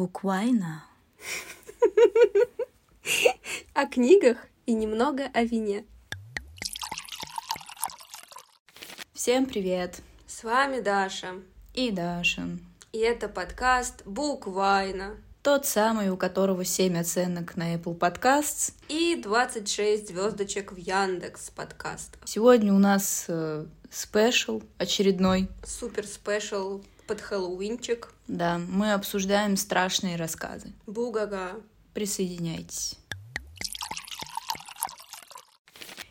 Буквально. О книгах и немного о вине. Всем привет! С вами Даша. И Даша. И это подкаст «Буквально». Тот самый, у которого 7 оценок на Apple Podcasts. И 26 звездочек в Яндекс подкастах. Сегодня у нас э, спешл очередной. Супер спешл под Хэллоуинчик. Да, мы обсуждаем страшные рассказы. Бугага. Присоединяйтесь.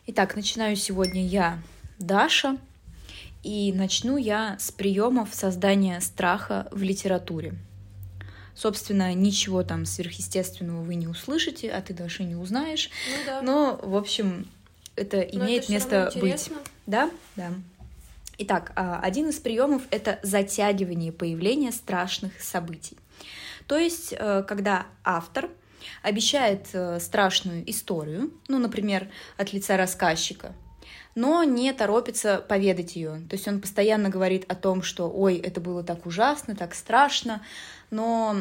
Итак, начинаю сегодня я, Даша, и начну я с приемов создания страха в литературе. Собственно, ничего там сверхъестественного вы не услышите, а ты даже не узнаешь. Ну да. Но, в общем, это Но имеет это место быть. Да, да. Итак, а, один из приемов это затягивание появления страшных событий. То есть, э, когда автор обещает э, страшную историю, ну, например, от лица рассказчика, но не торопится поведать ее. То есть он постоянно говорит о том, что ой, это было так ужасно, так страшно, но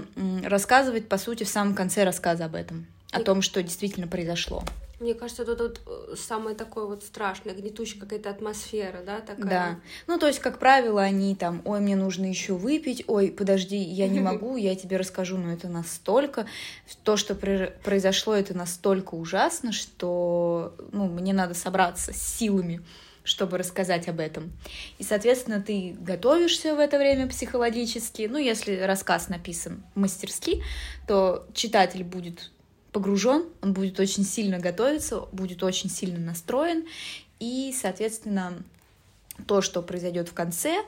рассказывает, по сути, в самом конце рассказа об этом, о том, что действительно произошло. Мне кажется, тут вот э, самое такое вот страшное, гнетущая какая-то атмосфера, да, такая. Да. Ну, то есть, как правило, они там, ой, мне нужно еще выпить, ой, подожди, я не могу, я тебе расскажу, но это настолько, то, что про- произошло, это настолько ужасно, что, ну, мне надо собраться с силами, чтобы рассказать об этом. И, соответственно, ты готовишься в это время психологически. Ну, если рассказ написан мастерски, то читатель будет погружен, он будет очень сильно готовиться, будет очень сильно настроен, и, соответственно, то, что произойдет в конце,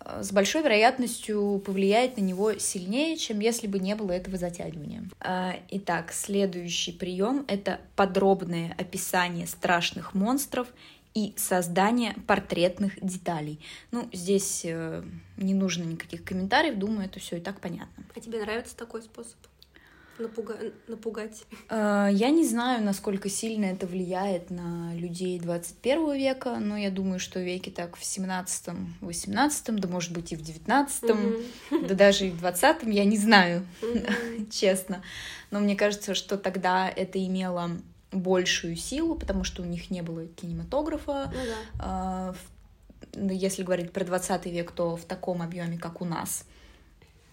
э, с большой вероятностью повлияет на него сильнее, чем если бы не было этого затягивания. А, Итак, следующий прием это подробное описание страшных монстров и создание портретных деталей. Ну, здесь э, не нужно никаких комментариев, думаю, это все и так понятно. А тебе нравится такой способ? Напуга- Напугать. Э, Я не знаю, насколько сильно это влияет на людей 21 века, но я думаю, что веки так в 17 18 да может быть и в 19 Мгм. да даже и в 20 я не знаю, Мгм. честно. Но мне кажется, что тогда это имело большую силу, потому что у них не было кинематографа. Ну да. А, ну, Если говорить про 20 век, то в таком объеме, как у нас.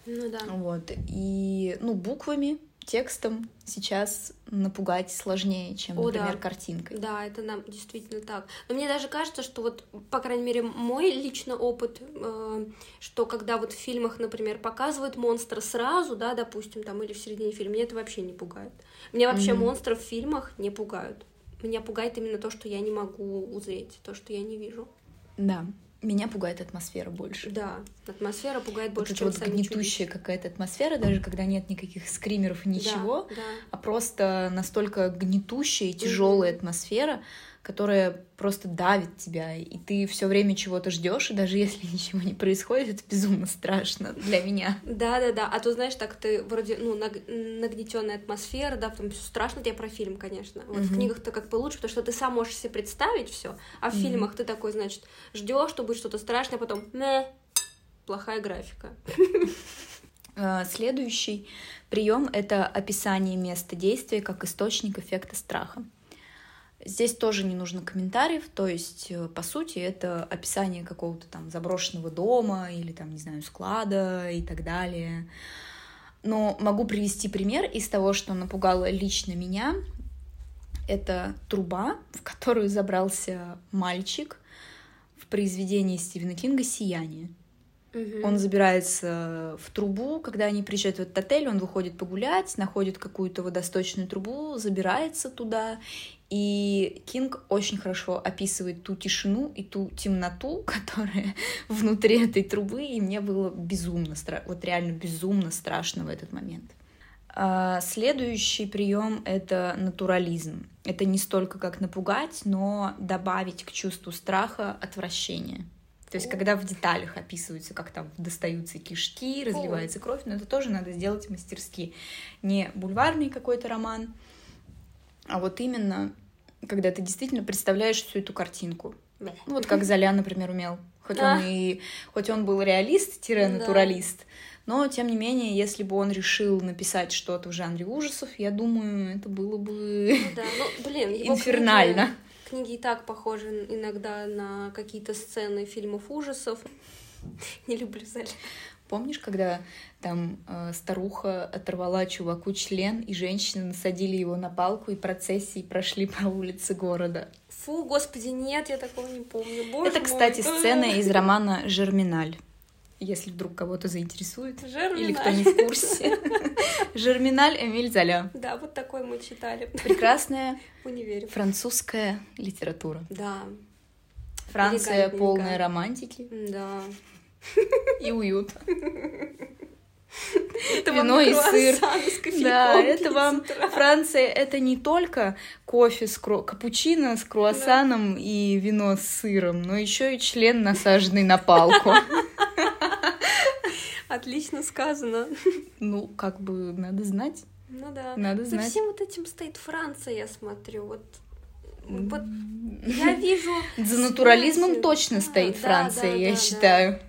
Ну да. Вот. И, ну, буквами, текстом сейчас напугать сложнее, чем, О, например, да. картинкой. Да, это нам действительно так. Но мне даже кажется, что вот, по крайней мере, мой личный опыт, э, что когда вот в фильмах, например, показывают монстра сразу, да, допустим, там, или в середине фильма, меня это вообще не пугает. Меня вообще Мгм. монстры в фильмах не пугают. Меня пугает именно то, что я не могу узреть, то, что я не вижу. Да. Меня пугает атмосфера больше. Да, атмосфера пугает Вот больше, эта чем вот сами гнетущая какая-то атмосфера, даже когда нет никаких скримеров и ничего, Да, да. а просто настолько гнетущая и тяжелая атмосфера, которая просто давит тебя, и ты все время чего-то ждешь, и даже если ничего не происходит, это безумно страшно для меня. Да, да, да. А то, знаешь, так ты вроде, ну, наг- нагнетенная атмосфера, да, там всё страшно тебе про фильм, конечно. Вот в Мгм. книгах-то как бы лучше, потому что ты сам можешь себе представить все, а в Мгм. фильмах ты такой, значит, ждешь, что будет что-то страшное, а потом, не, плохая графика. Э, Следующий прием это описание места действия как источник эффекта страха. Здесь тоже не нужно комментариев, то есть, э, по сути, это описание какого-то там заброшенного дома или там, не знаю, склада и так далее. Но могу привести пример из того, что напугало лично меня. Это труба, в которую забрался мальчик в произведении Стивена Кинга «Сияние». Мгм. Он забирается в трубу, когда они приезжают в этот отель, он выходит погулять, находит какую-то водосточную трубу, забирается туда, и Кинг очень хорошо описывает ту тишину и ту темноту, которая внутри этой трубы, и мне было безумно страшно, вот реально безумно страшно в этот момент. А, Следующий прием это натурализм. Это не столько как напугать, но добавить к чувству страха отвращение. То есть, когда в деталях описывается, как там достаются кишки, разливается кровь, но это тоже надо сделать мастерски. Не бульварный какой-то роман, а вот именно, когда ты действительно представляешь всю эту картинку. Бля. Ну, вот как Золя, например, умел. Хоть А. он и хоть он был реалист-натуралист, Но, тем не менее, если бы он решил написать что-то в жанре ужасов, я думаю, это было бы Ну да, ну, блин, его инфернально. Книги, книги и так похожи иногда на какие-то сцены фильмов ужасов. Не люблю Золя. Помнишь, когда там э, старуха оторвала чуваку член, и женщины насадили его на палку, и процессии прошли по улице города? Фу, господи, нет, я такого не помню. Боже Это, мой. кстати, сцена из романа «Жерминаль». Если вдруг кого-то заинтересует. Жерминаль. Или кто не в курсе. «Жерминаль» Эмиль Золя. Да, вот такой мы читали Прекрасная французская литература. Да, Франция полная романтики да. И уюта. Это Вино и сыр. Да, это вам. Франция, это не только кофе с кру... капучино с круассаном и вино с сыром, но еще и член, насаженный на палку. Отлично сказано. Ну, как бы надо знать. Ну да. Надо За знать. всем вот этим стоит Франция, я смотрю. Вот, вот я вижу... За натурализмом точно Да, стоит да, Франция, да, я да, считаю.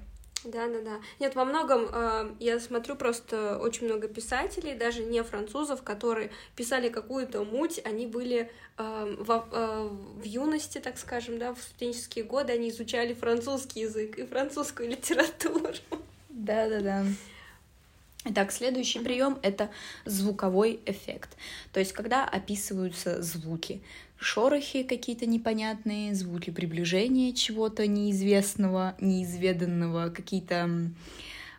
Да, да, да. Нет, во многом э, я смотрю просто очень много писателей, даже не французов, которые писали какую-то муть, они были э, во- э, в юности, так скажем, да, в студенческие годы, они изучали французский язык и французскую литературу. Да, да, да. Итак, следующий прием это звуковой эффект. То есть, когда описываются звуки, шорохи какие-то непонятные, звуки приближения чего-то неизвестного, неизведанного, какие-то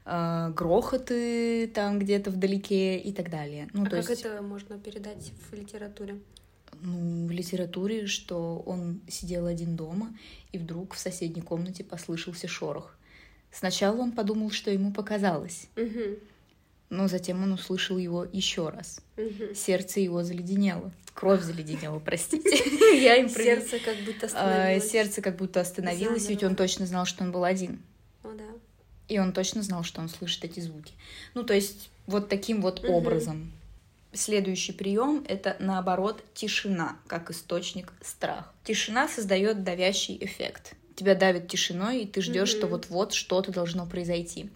э, грохоты там где-то вдалеке и так далее. Ну, а то как есть, это можно передать в литературе? ну, в литературе, что он сидел один дома, и вдруг в соседней комнате послышался шорох. Сначала он подумал, что ему показалось, Мгм, но затем он услышал его еще раз. мгм. Сердце его заледенело. Кровь заледенела, простите. Я им Сердце как будто остановилось. Сердце как будто остановилось, ведь он точно знал, что он был один. Ну да. И он точно знал, что он слышит эти звуки. Ну, то есть, вот таким вот образом. Следующий прием это наоборот тишина, как источник страха. Тишина создает давящий эффект. Тебя давит тишиной, и ты ждешь, что Мгм. вот-вот что-то должно произойти.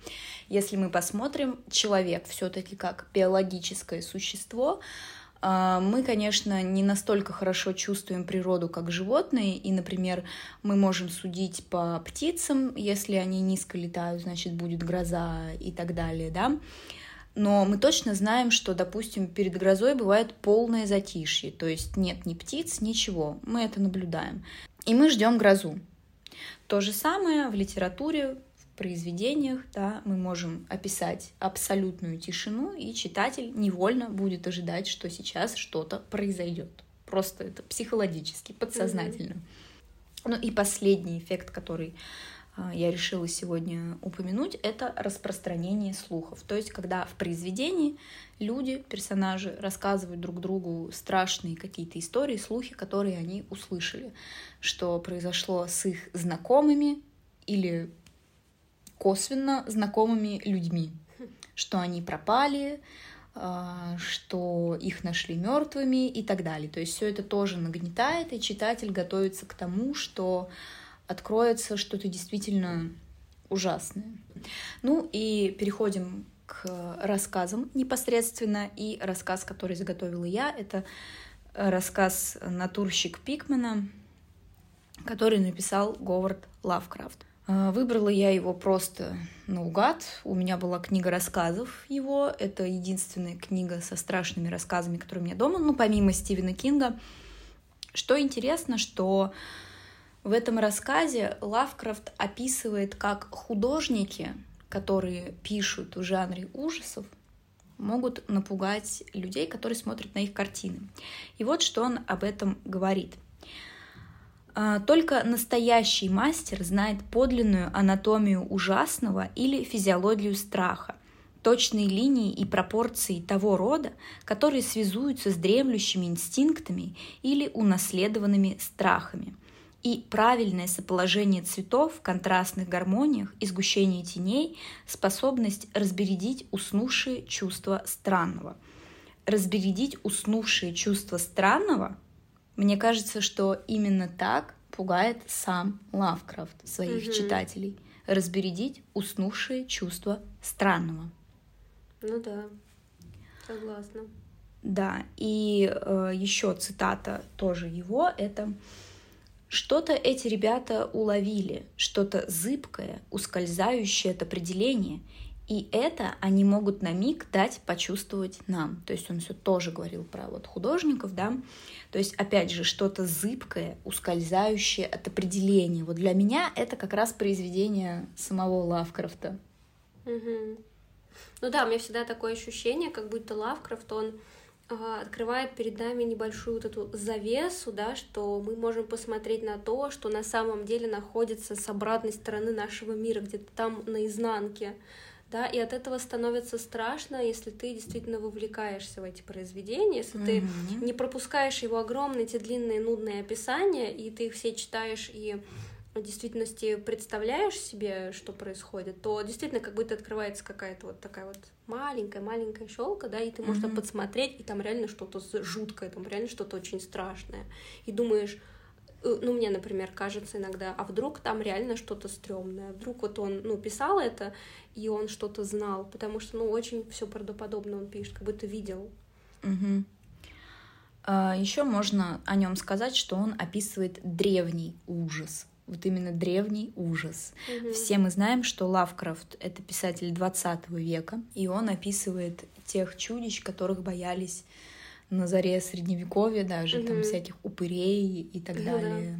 Если мы посмотрим, человек все-таки как биологическое существо, а, мы, конечно, не настолько хорошо чувствуем природу, как животные, и, например, мы можем судить по птицам, если они низко летают, значит, будет гроза и так далее, да. Но мы точно знаем, что, допустим, перед грозой бывает полное затишье, то есть нет ни птиц, ничего, мы это наблюдаем. И мы ждем грозу. То же самое в литературе, в произведениях, да, мы можем описать абсолютную тишину, и читатель невольно будет ожидать, что сейчас что-то произойдет. Просто это психологически, подсознательно. Ну и последний эффект, который я решила сегодня упомянуть, это распространение слухов. То есть, когда в произведении люди, персонажи рассказывают друг другу страшные какие-то истории, слухи, которые они услышали, что произошло с их знакомыми или косвенно знакомыми людьми, что они пропали, а, что их нашли мертвыми и так далее. То есть все это тоже нагнетает, и читатель готовится к тому, что откроется что-то действительно ужасное. Ну и переходим к рассказам непосредственно. И рассказ, который заготовила я, это рассказ «Натурщик Пикмана», который написал Говард Лавкрафт. А, Выбрала я его просто наугад. У меня была книга рассказов его. Это единственная книга со страшными рассказами, которая у меня дома, ну, помимо Стивена Кинга. Что интересно, что в этом рассказе Лавкрафт описывает, как художники, которые пишут в жанре ужасов, могут напугать людей, которые смотрят на их картины. И вот что он об этом говорит. «А, Только настоящий мастер знает подлинную анатомию ужасного или физиологию страха, точные линии и пропорции того рода, которые связуются с дремлющими инстинктами или унаследованными страхами, и правильное соположение цветов в контрастных гармониях и сгущение теней, способность разбередить уснувшие чувства странного. Разбередить уснувшие чувства странного, мне кажется, что именно так пугает сам Лавкрафт своих Мгм. читателей. Разбередить уснувшие чувства странного. Ну да, согласна. Да, и э, еще цитата тоже его, это что-то эти ребята уловили, что-то зыбкое, ускользающее от определения, и это они могут на миг дать почувствовать нам. То есть он все тоже говорил про вот художников, да. То есть, опять же, что-то зыбкое, ускользающее от определения. Вот для меня это как раз произведение самого Лавкрафта. Угу. Ну да, у меня всегда такое ощущение, как будто Лавкрафт, он открывает перед нами небольшую вот эту завесу, да, что мы можем посмотреть на то, что на самом деле находится с обратной стороны нашего мира, где-то там наизнанке, да, и от этого становится страшно, если ты действительно вовлекаешься в эти произведения, если mm-hmm. ты не пропускаешь его огромные, эти длинные, нудные описания, и ты их все читаешь и действительности представляешь себе, что происходит, то действительно как будто открывается какая-то вот такая вот маленькая-маленькая щелка, да, и ты можешь mm-hmm. там подсмотреть, и там реально что-то жуткое, там реально что-то очень страшное. И думаешь, э, ну, мне, например, кажется иногда, а вдруг там реально что-то стрёмное, вдруг вот он, ну, писал это, и он что-то знал, потому что, ну, очень все правдоподобно он пишет, как будто видел. Угу. А, Еще можно о нем сказать, что он описывает древний ужас вот именно древний ужас. Угу. Все мы знаем, что Лавкрафт — это писатель 20 века, и он описывает тех чудищ, которых боялись на заре Средневековья даже, угу. там всяких упырей и так ну, далее.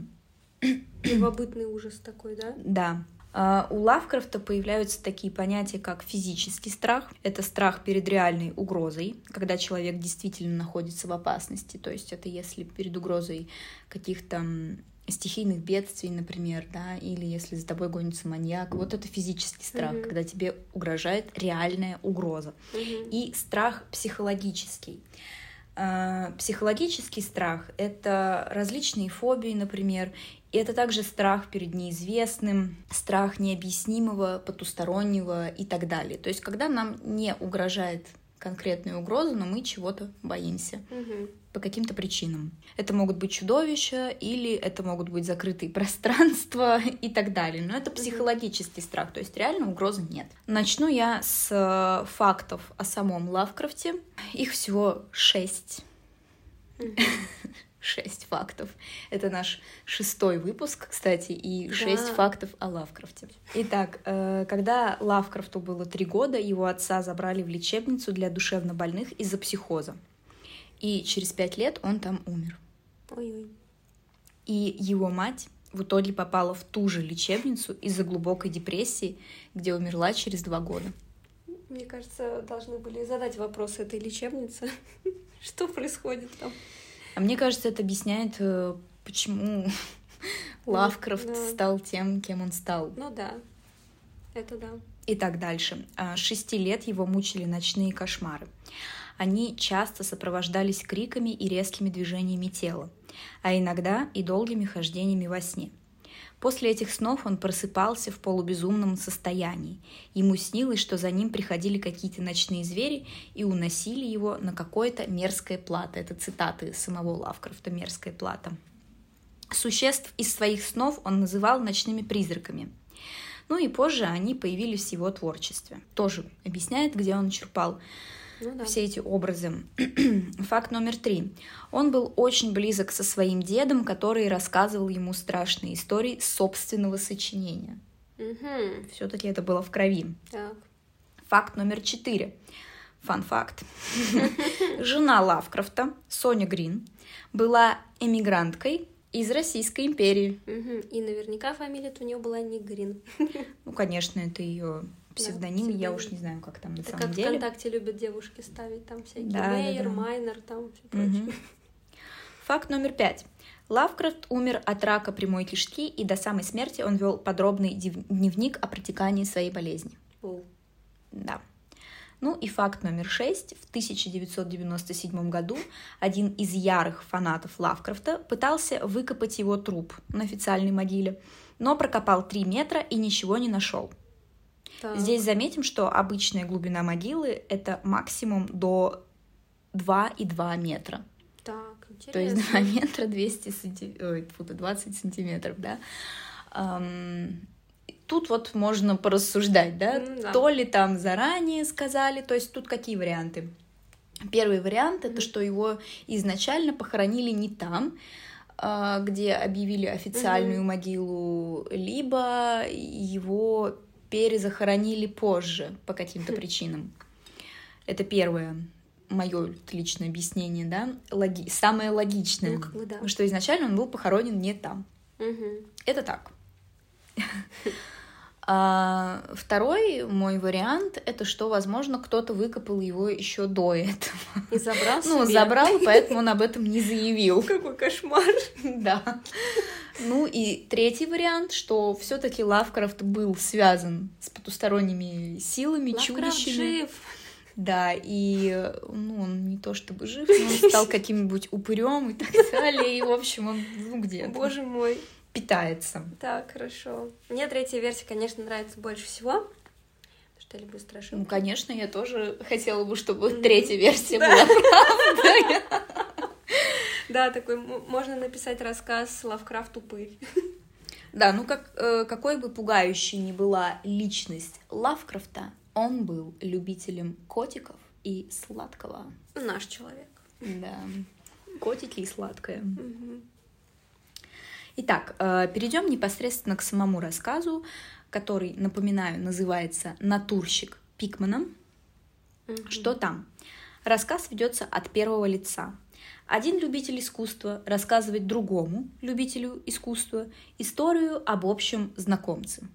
Да. Ужас такой, да? Да. Uh, у Лавкрафта появляются такие понятия, как физический страх. Это страх перед реальной угрозой, когда человек действительно находится в опасности. То есть это если перед угрозой каких-то стихийных бедствий, например, да, или если за тобой гонится маньяк. Вот это физический страх, mm-hmm. когда тебе угрожает реальная угроза. Mm-hmm. И страх психологический. А, психологический страх — это различные фобии, например, и это также страх перед неизвестным, страх необъяснимого, потустороннего и так далее. То есть, когда нам не угрожает конкретную угрозу, но мы чего-то боимся угу. по каким-то причинам. Это могут быть чудовища или это могут быть закрытые пространства и так далее. Но это психологический угу. страх, то есть реально угрозы нет. Начну я с э, фактов о самом Лавкрафте. Их всего шесть. Угу. шесть фактов. Это наш шестой выпуск, кстати, и шесть да. фактов о Лавкрафте. Итак, э, когда Лавкрафту было три года, его отца забрали в лечебницу для душевнобольных из-за психоза. И через пять лет он там умер. Ой-ой. И его мать в итоге попала в ту же лечебницу из-за глубокой депрессии, где умерла через два года. Мне кажется, должны были задать вопрос этой лечебнице. Что происходит там? А мне кажется, это объясняет, э, почему Лавкрафт да. стал тем, кем он стал. Ну да, это да. И так дальше. А, с шести лет его мучили ночные кошмары. Они часто сопровождались криками и резкими движениями тела, а иногда и долгими хождениями во сне. После этих снов он просыпался в полубезумном состоянии. Ему снилось, что за ним приходили какие-то ночные звери и уносили его на какое-то мерзкое плато. Это цитаты самого Лавкрафта «мерзкая плата». Существ из своих снов он называл ночными призраками. Ну и позже они появились в его творчестве. Тоже объясняет, где он черпал ну, да. все эти образы. Факт номер три. Он был очень близок со своим дедом, который рассказывал ему страшные истории собственного сочинения. Угу. Все-таки это было в крови. Так. Факт номер четыре. Фан-факт. Жена Лавкрафта, Соня Грин, была эмигранткой из Российской империи. Угу. И наверняка фамилия у нее была не Грин. Ну, конечно, это ее псевдоним, да, я уж не знаю, как там на это самом как деле. ВКонтакте любят девушки ставить там всякие да, Мейер, да, да. Майнер, там все прочее. Угу. Факт номер пять. Лавкрафт умер от рака прямой кишки, и до самой смерти он вел подробный дневник о протекании своей болезни. О. Да. Ну и факт номер шесть. В 1997 году один из ярых фанатов Лавкрафта пытался выкопать его труп на официальной могиле, но прокопал 3 метра и ничего не нашел. Так. Здесь заметим, что обычная глубина могилы это максимум до 2,2 метра. Так, интересно. То есть 2 метра 200 сантиметров, Ой, 20 сантиметров, да. Um, тут вот можно порассуждать, да? Ну да. То ли там заранее сказали, то есть тут какие варианты? Первый вариант это что его изначально похоронили не там, а, где объявили официальную могилу, либо его перезахоронили позже по каким-то причинам. Это первое мое личное объяснение, да, логи... самое логичное, Ну, как бы да. что изначально он был похоронен не там. Мгм. Это так. А второй мой вариант это что, возможно, кто-то выкопал его еще до этого. И забрал Ну, себе. забрал, поэтому он об этом не заявил. Какой кошмар. Да. Ну и третий вариант, что все-таки Лавкрафт был связан с потусторонними силами, Лавкрафт чудищами. жив. Да, и ну, он не то чтобы жив, но он стал каким-нибудь упырем и так далее. И, в общем, он ну, где-то Боже мой. питается. Так, хорошо. Мне третья версия, конечно, нравится больше всего. Что я люблю Ну, страшилки. конечно, я тоже хотела бы, чтобы третья версия Да. была правдой. Да, такой можно написать рассказ Лавкрафт упырь. Да, ну как, э, какой бы пугающей ни была личность Лавкрафта, он был любителем котиков и сладкого. Наш человек. Да, котики и сладкое. Итак, э, перейдем непосредственно к самому рассказу, который, напоминаю, называется «Натурщик Пикмана». Мгм. Что там? Рассказ ведется от первого лица. Один любитель искусства рассказывает другому любителю искусства историю об общем знакомце.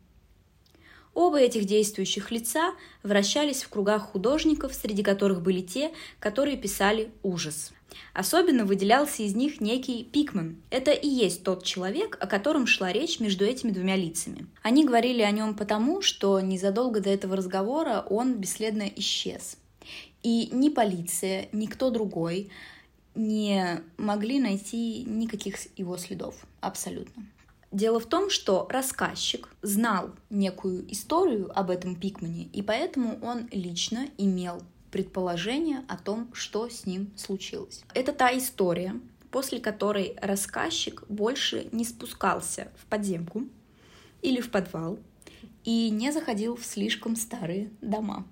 Оба этих действующих лица вращались в кругах художников, среди которых были те, которые писали ужас. Особенно выделялся из них некий Пикман. Это и есть тот человек, о котором шла речь между этими двумя лицами. Они говорили о нем потому, что незадолго до этого разговора он бесследно исчез. И ни полиция, ни кто другой не могли найти никаких его следов. Абсолютно. Дело в том, что рассказчик знал некую историю об этом Пикмане, и поэтому он лично имел предположение о том, что с ним случилось. Это та история, после которой рассказчик больше не спускался в подземку или в подвал и не заходил в слишком старые дома.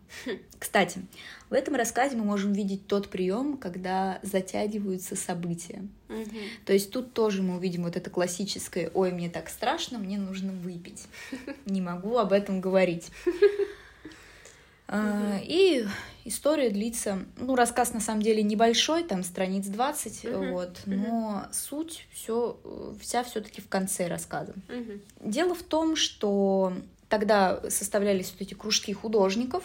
Кстати, в этом рассказе мы можем видеть тот прием, когда затягиваются события. Мгм. То есть тут тоже мы увидим вот это классическое «Ой, мне так страшно, мне нужно выпить». Не могу об этом говорить. А, И история длится, ну, рассказ на самом деле небольшой, там страниц 20, Мгм, вот, но суть все, вся все-таки в конце рассказа. Дело в том, что тогда составлялись вот эти кружки художников,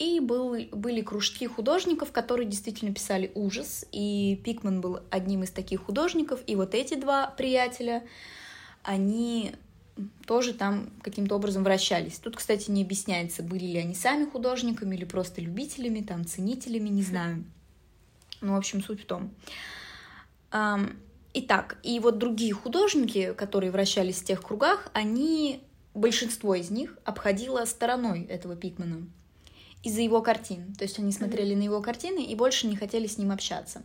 и был, были кружки художников, которые действительно писали ужас, и Пикман был одним из таких художников, и вот эти два приятеля, они тоже там каким-то образом вращались. Тут, кстати, не объясняется, были ли они сами художниками или просто любителями, там, ценителями, не знаю. Ну, в общем, суть в том. Итак, и вот другие художники, которые вращались в тех кругах, они, большинство из них обходило стороной этого Пикмана из-за его картин. То есть они смотрели на его картины и больше не хотели с ним общаться.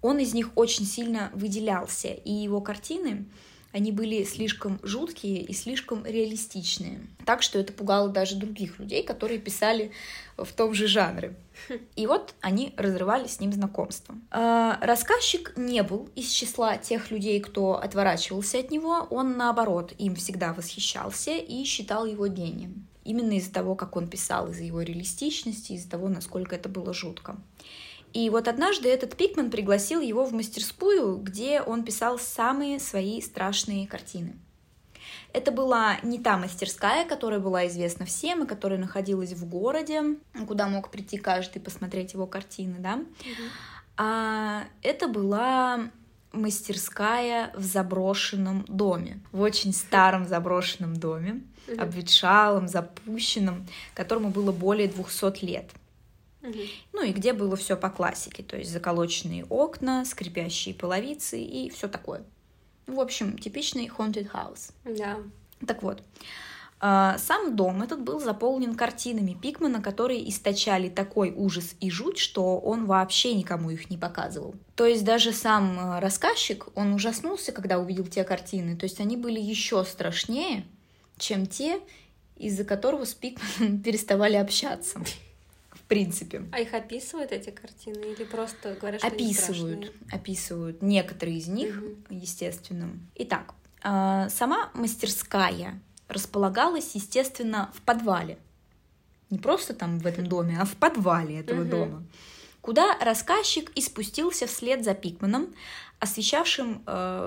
Он из них очень сильно выделялся, и его картины, они были слишком жуткие и слишком реалистичные. Так что это пугало даже других людей, которые писали в том же жанре. И вот они разрывали с ним знакомство. А, Рассказчик не был из числа тех людей, кто отворачивался от него. Он, наоборот, им всегда восхищался и считал его гением. Именно из-за того, как он писал, из-за его реалистичности, из-за того, насколько это было жутко. И вот однажды этот Пикман пригласил его в мастерскую, где он писал самые свои страшные картины. Это была не та мастерская, которая была известна всем и которая находилась в городе, куда мог прийти каждый посмотреть его картины, да. А это была мастерская в заброшенном доме, в очень старом заброшенном доме, обветшалом, запущенном, которому было более 200 лет. Ну и где было все по классике, то есть заколоченные окна, скрипящие половицы и все такое. В общем, типичный haunted house. Да. Так вот, а, сам дом этот был заполнен картинами Пикмана, которые источали такой ужас и жуть, что он вообще никому их не показывал. То есть даже сам а, рассказчик, он ужаснулся, когда увидел те картины. То есть они были еще страшнее, чем те, из-за которого с Пикманом переставали общаться. В принципе. А их описывают эти картины или просто говорят, что описывают, они страшные? описывают некоторые из них, Мгм. естественно. Итак, а, сама мастерская располагалась, естественно, в подвале. Не просто там в этом доме, а в подвале этого Мгм. дома. Куда рассказчик и спустился вслед за Пикманом, освещавшим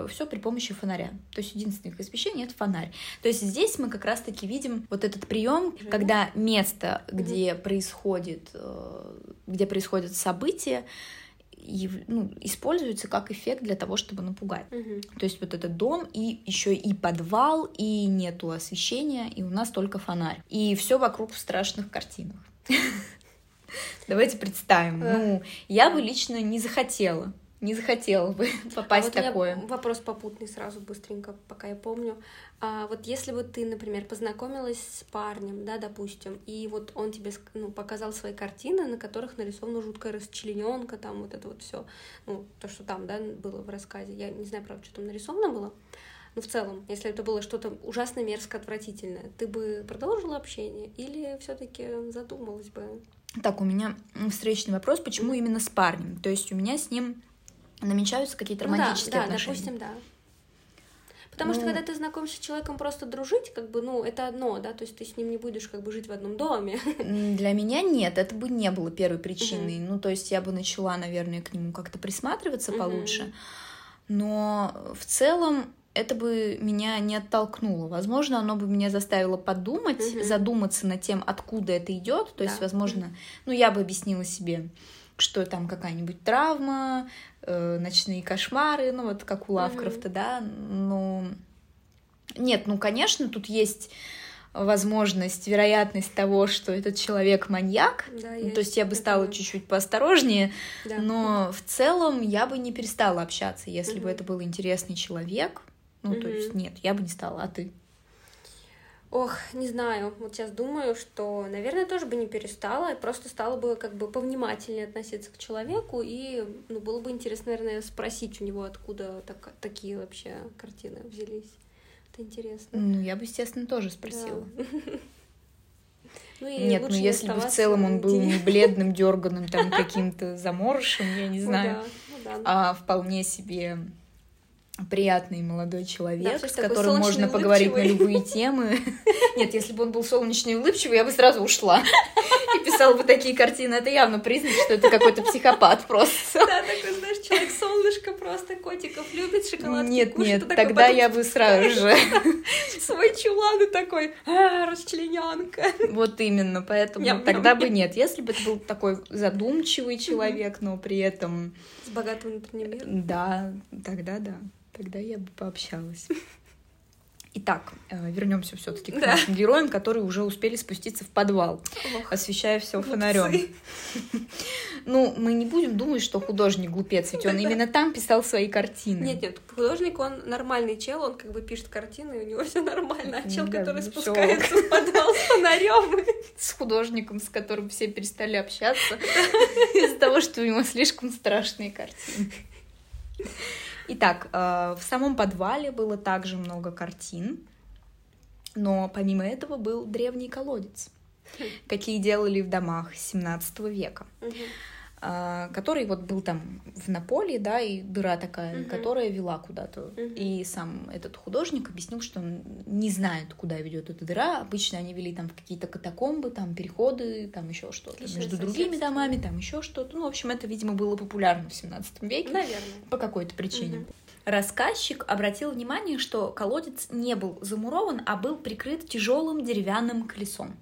все при помощи фонаря. То есть единственное их освещение это фонарь. То есть здесь мы как раз-таки видим вот этот прием, когда место, где происходит, э, где происходят события, ев- ну, используется как эффект для того, чтобы напугать. Мгм. То есть вот этот дом и еще и подвал, и нету освещения, и у нас только фонарь. И все вокруг в страшных картинах. Давайте представим. Ну, я бы лично не захотела, не захотела бы А попасть вот в у меня такое. вопрос попутный сразу быстренько, пока я помню. А вот если бы ты, например, познакомилась с парнем, да, допустим, и вот он тебе ну, показал свои картины, на которых нарисована жуткая расчлененка, там вот это вот все, ну, то, что там, да, было в рассказе. Я не знаю, правда, что там нарисовано было. Но в целом, если это было что-то ужасно мерзко отвратительное, ты бы продолжила общение или все-таки задумалась бы? Так, у меня встречный вопрос, почему именно с парнем? То есть у меня с ним намечаются какие-то Ну да, романтические да, отношения. допустим, да. Потому что Ну- когда ты знакомишься с человеком просто дружить, как бы, ну, это одно, да, то есть ты с ним не будешь как бы жить в одном доме. Для меня нет, это бы не было первой причиной. Ну, то есть я бы начала, наверное, к нему как-то присматриваться Мгм. получше. Но в целом это бы меня не оттолкнуло. Возможно, оно бы меня заставило подумать, Мгм. задуматься над тем, откуда это идет. То есть, Да. возможно, ну, я бы объяснила себе, что там какая-нибудь травма, э, ночные кошмары, ну, вот как у. Лавкрафта, да. Но нет, ну, конечно, тут есть возможность, вероятность того, что этот человек маньяк. Да, Ну, то есть я бы стала чуть-чуть поосторожнее, Да. но в целом я бы не перестала общаться, если бы Мгм. это был интересный человек. Ну, то есть нет, я бы не стала, а ты? Ох, не знаю, вот сейчас думаю, что, наверное, тоже бы не перестала, просто стала бы как бы повнимательнее относиться к человеку, и, ну, было бы интересно, наверное, спросить у него, откуда так- такие вообще картины взялись. Это интересно. Ну, я бы, естественно, тоже спросила. Ну, и Нет, ну если бы в целом он был не бледным, дерганым, там каким-то заморышем, я не Ну знаю, ну а вполне себе приятный молодой Да, человек, есть с которым можно поговорить на улыбчивый. любые темы. Нет, если бы он был солнечный и улыбчивый, я бы сразу ушла и писала бы такие картины. Это явно признак, что это какой-то психопат просто. Да, такой, знаешь, человек солнышко просто котиков любит, шоколадки Нет, кушает, нет, такой тогда потом я бы сразу же. свой чулан и такой, а, расчлененка. Вот именно, поэтому Ням-ням. тогда бы нет. Если бы это был такой задумчивый человек, но при этом, С богатым внутренним миром. да, тогда да, тогда я бы пообщалась. Итак, вернемся все-таки к Да. нашим героям, которые уже успели спуститься в подвал, Ох, освещая все фонарем. Ну, мы не будем думать, что художник глупец, ведь он именно там писал свои картины. Нет, нет, художник, он нормальный чел, он как бы пишет картины, и у него все нормально. А чел, Да, который ну спускается в подвал с фонарем. с художником, с которым все перестали общаться из-за того, что у него слишком страшные картины. Итак, э, в самом подвале было также много картин, но помимо этого был древний колодец, какие делали в домах 17 века, э, который вот был там в Наполе, да, и дыра такая, Мгм. которая вела куда-то. Мгм. И сам этот художник объяснил, что он не знает, куда ведет эта дыра. Обычно они вели там в какие-то катакомбы, там переходы, там еще что-то между другими домами, там еще что-то. Ну, в общем, это, видимо, было популярно в 17 веке Наверное. по какой-то причине. Мгм. Рассказчик обратил внимание, что колодец не был замурован, а был прикрыт тяжелым деревянным колесом.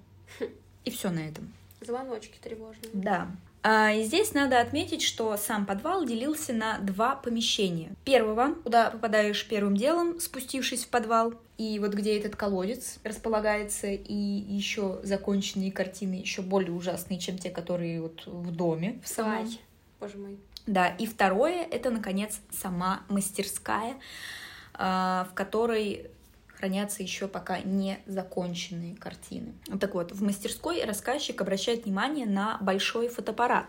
И все на этом. Звоночки тревожные. Да. А, И здесь надо отметить, что сам подвал делился на два помещения. Первого, куда попадаешь первым делом, спустившись в подвал, и вот где этот колодец располагается, и еще законченные картины, еще более ужасные, чем те, которые вот в доме в самом. Ай, боже мой. Да, и второе это, наконец, сама мастерская, а, в которой хранятся еще пока не законченные картины. Так вот, в мастерской рассказчик обращает внимание на большой фотоаппарат.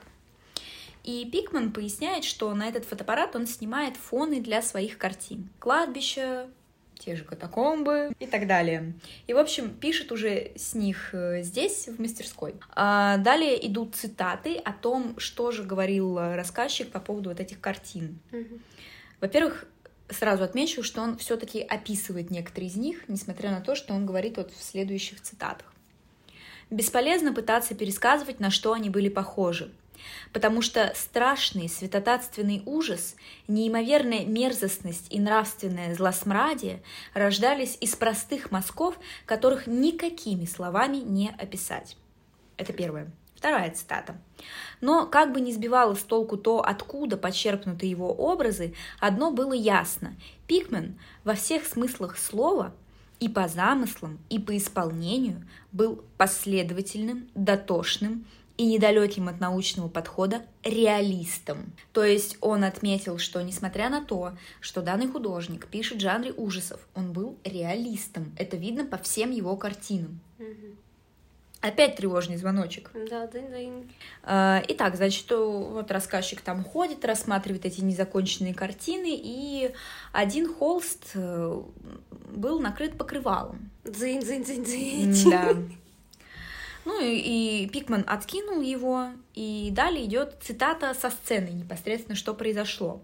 И Пикман поясняет, что на этот фотоаппарат он снимает фоны для своих картин. Кладбища, те же катакомбы и так далее. И, в общем, пишет уже с них э, здесь, в мастерской. А далее идут цитаты о том, что же говорил рассказчик по поводу вот этих картин. Во-первых, сразу отмечу, что он все-таки описывает некоторые из них, несмотря на то, что он говорит вот в следующих цитатах. Бесполезно пытаться пересказывать, на что они были похожи, потому что страшный святотатственный ужас, неимоверная мерзостность и нравственное злосмрадие рождались из простых мазков, которых никакими словами не описать. Это первое. Вторая цитата. Но как бы ни сбивало с толку то, откуда почерпнуты его образы, одно было ясно. Пикмен во всех смыслах слова и по замыслам, и по исполнению был последовательным, дотошным и недалеким от научного подхода реалистом. То есть он отметил, что несмотря на то, что данный художник пишет в жанре ужасов, он был реалистом. Это видно по всем его картинам. Опять тревожный звоночек. Да, дынь-дынь. Э, Итак, значит, вот рассказчик там ходит, рассматривает эти незаконченные картины, и один холст э, был накрыт покрывалом. Дзынь, дзынь, дзынь, дзынь. Да. Ну и, и Пикман откинул его, и далее идет цитата со сцены непосредственно, что произошло.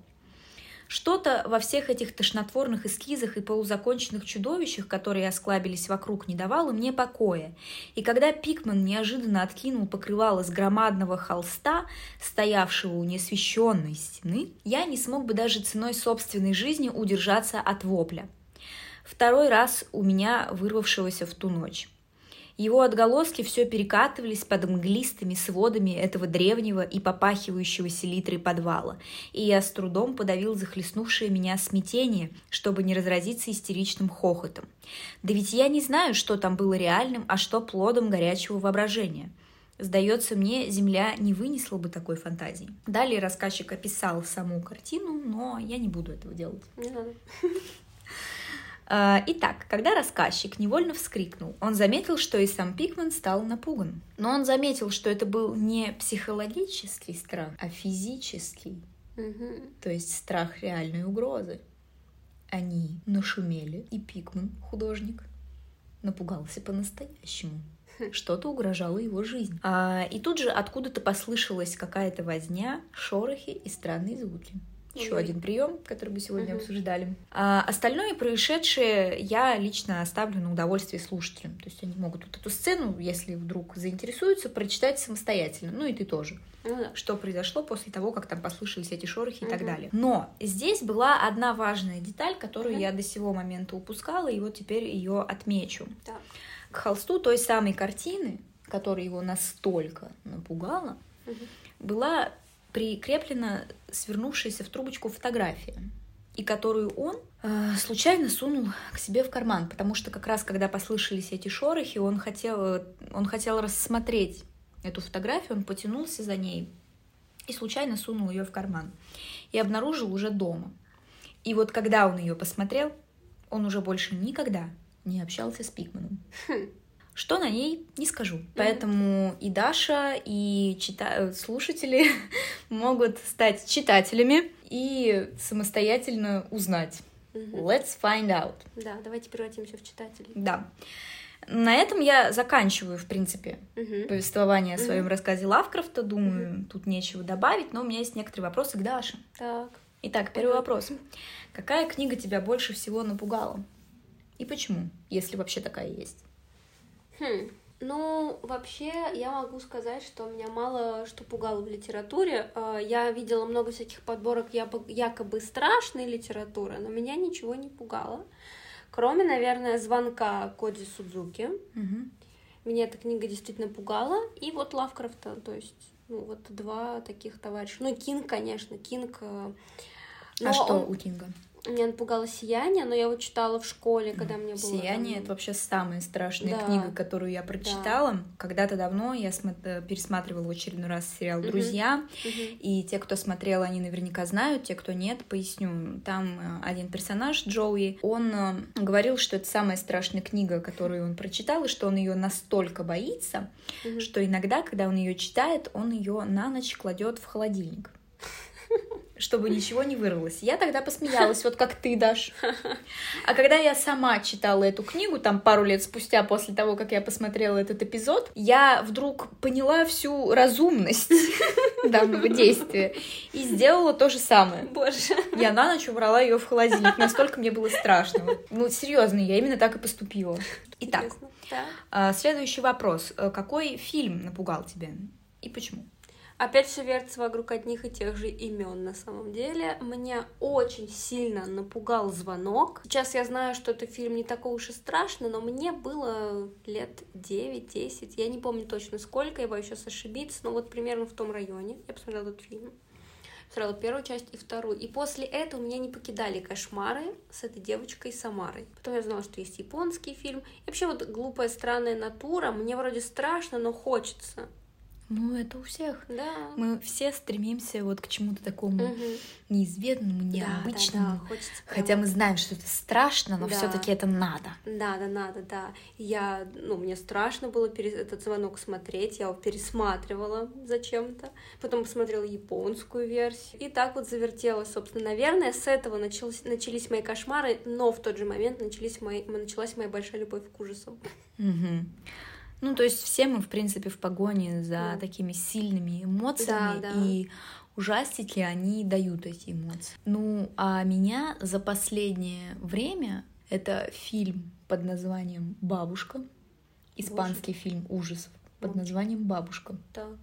Что-то во всех этих тошнотворных эскизах и полузаконченных чудовищах, которые осклабились вокруг, не давало мне покоя. И когда Пикман неожиданно откинул покрывало с громадного холста, стоявшего у неосвещенной стены, я не смог бы даже ценой собственной жизни удержаться от вопля. Второй раз у меня вырвавшегося в ту ночь. Его отголоски все перекатывались под мглистыми сводами этого древнего и попахивающего селитрой подвала, и я с трудом подавил захлестнувшее меня смятение, чтобы не разразиться истеричным хохотом. Да ведь я не знаю, что там было реальным, а что плодом горячего воображения. Сдается мне, Земля не вынесла бы такой фантазии. Далее рассказчик описал саму картину, но я не буду этого делать. Не надо. А, Итак, когда рассказчик невольно вскрикнул, он заметил, что и сам Пикман стал напуган. Но он заметил, что это был не психологический страх, а физический, Мгм. то есть страх реальной угрозы. Они нашумели, и Пикман, художник, напугался по-настоящему. Что-то угрожало его жизни. А, и тут же откуда-то послышалась какая-то возня, шорохи и странные звуки. Еще один прием, который мы сегодня Мгм. обсуждали. А остальное происшедшее я лично оставлю на удовольствие слушателям. То есть они могут вот эту сцену, если вдруг заинтересуются, прочитать самостоятельно. Ну и ты тоже Ну да. что произошло после того, как там послышались эти шорохи и так далее. Но здесь была одна важная деталь, которую Мгм. я до сего момента упускала, и вот теперь ее отмечу. Так. К холсту той самой картины, которая его настолько напугала, Мгм. была прикреплена свернувшаяся в трубочку фотография, и которую он э, случайно сунул к себе в карман, потому что как раз когда послышались эти шорохи, он хотел, он хотел рассмотреть эту фотографию, он потянулся за ней и случайно сунул ее в карман и обнаружил уже дома. И вот когда он ее посмотрел, он уже больше никогда не общался с Пикманом. Хм. Что на ней, не скажу. Поэтому и Даша, и чита- слушатели могут стать читателями и самостоятельно узнать. Мгм. Let's find out. Да, давайте превратимся в читателей. Да. На этом я заканчиваю, в принципе, Мгм. повествование о своем Мгм. рассказе Лавкрафта. Думаю, тут нечего добавить, но у меня есть некоторые вопросы к Даше. Так. Итак, первый Мгм. вопрос. Какая книга тебя больше всего напугала? И почему, если вообще такая есть? Хм. Ну, вообще, я могу сказать, что меня мало что пугало в литературе. Э, Я видела много всяких подборок яко- якобы страшной литературы, но меня ничего не пугало. Кроме, наверное, звонка Коди Судзуки. Мгм. Меня эта книга действительно пугала. И вот Лавкрафта, то есть, ну, вот два таких товарища. Ну, Кинг, конечно, Кинг. э, А но что он- у Кинга? Меня напугало «Сияние», но я вот читала в школе, когда мне было... Сияние там, это вообще самая страшная Да. книга, которую я прочитала. Когда-то давно я смо- э, пересматривала в очередной раз сериал. Друзья. Мгм. И те, кто смотрел, они наверняка знают, те, кто нет, поясню. Там э, один персонаж, Джоуи, он э, говорил, что это самая страшная книга, которую он прочитал, и что он ее настолько боится, Мгм. что иногда, когда он ее читает, он ее на ночь кладет в холодильник. чтобы ничего не вырвалось. Я тогда посмеялась, вот как ты, Даш. А когда я сама читала эту книгу, там пару лет спустя после того, как я посмотрела этот эпизод, я вдруг поняла всю разумность данного действия и сделала то же самое. Боже. Я на ночь убрала ее в холодильник, настолько мне было страшно. Ну, серьезно, я именно так и поступила. Итак, Интересно. А, следующий вопрос. Э, Какой фильм напугал тебя и почему? Опять все вертится вокруг одних и тех же имен на самом деле. Меня очень сильно напугал звонок. Сейчас я знаю, что этот фильм не такой уж и страшный, но мне было лет 9-10. Я не помню точно сколько, я боюсь сейчас ошибиться, но вот примерно в том районе я посмотрела этот фильм. Посмотрела первую часть и вторую. И после этого меня не покидали кошмары с этой девочкой Самарой. Потом я знала, что есть японский фильм. И вообще вот глупая странная натура. Мне вроде страшно, но хочется. Ну, это у всех. Да. Мы все стремимся вот к чему-то такому Мгм. неизведанному, Да, необычному. Да, да, хочется Хотя прям- мы знаем, что это страшно, но Да. все-таки это надо. Да, да, надо, да. Я, ну, мне страшно было пере- этот звонок смотреть, я его пересматривала зачем-то. Потом посмотрела японскую версию. И так вот завертелась, собственно. Наверное, с этого началось, начались мои кошмары, но в тот же момент начались мои, началась моя большая любовь к ужасам. Мгм. Ну, то есть все мы, в принципе, в погоне за такими сильными эмоциями, Да, да. и ужастики, они дают эти эмоции. Ну, а меня за последнее время это фильм под названием «Бабушка», испанский фильм ужасов под Боже. названием «Бабушка». Так.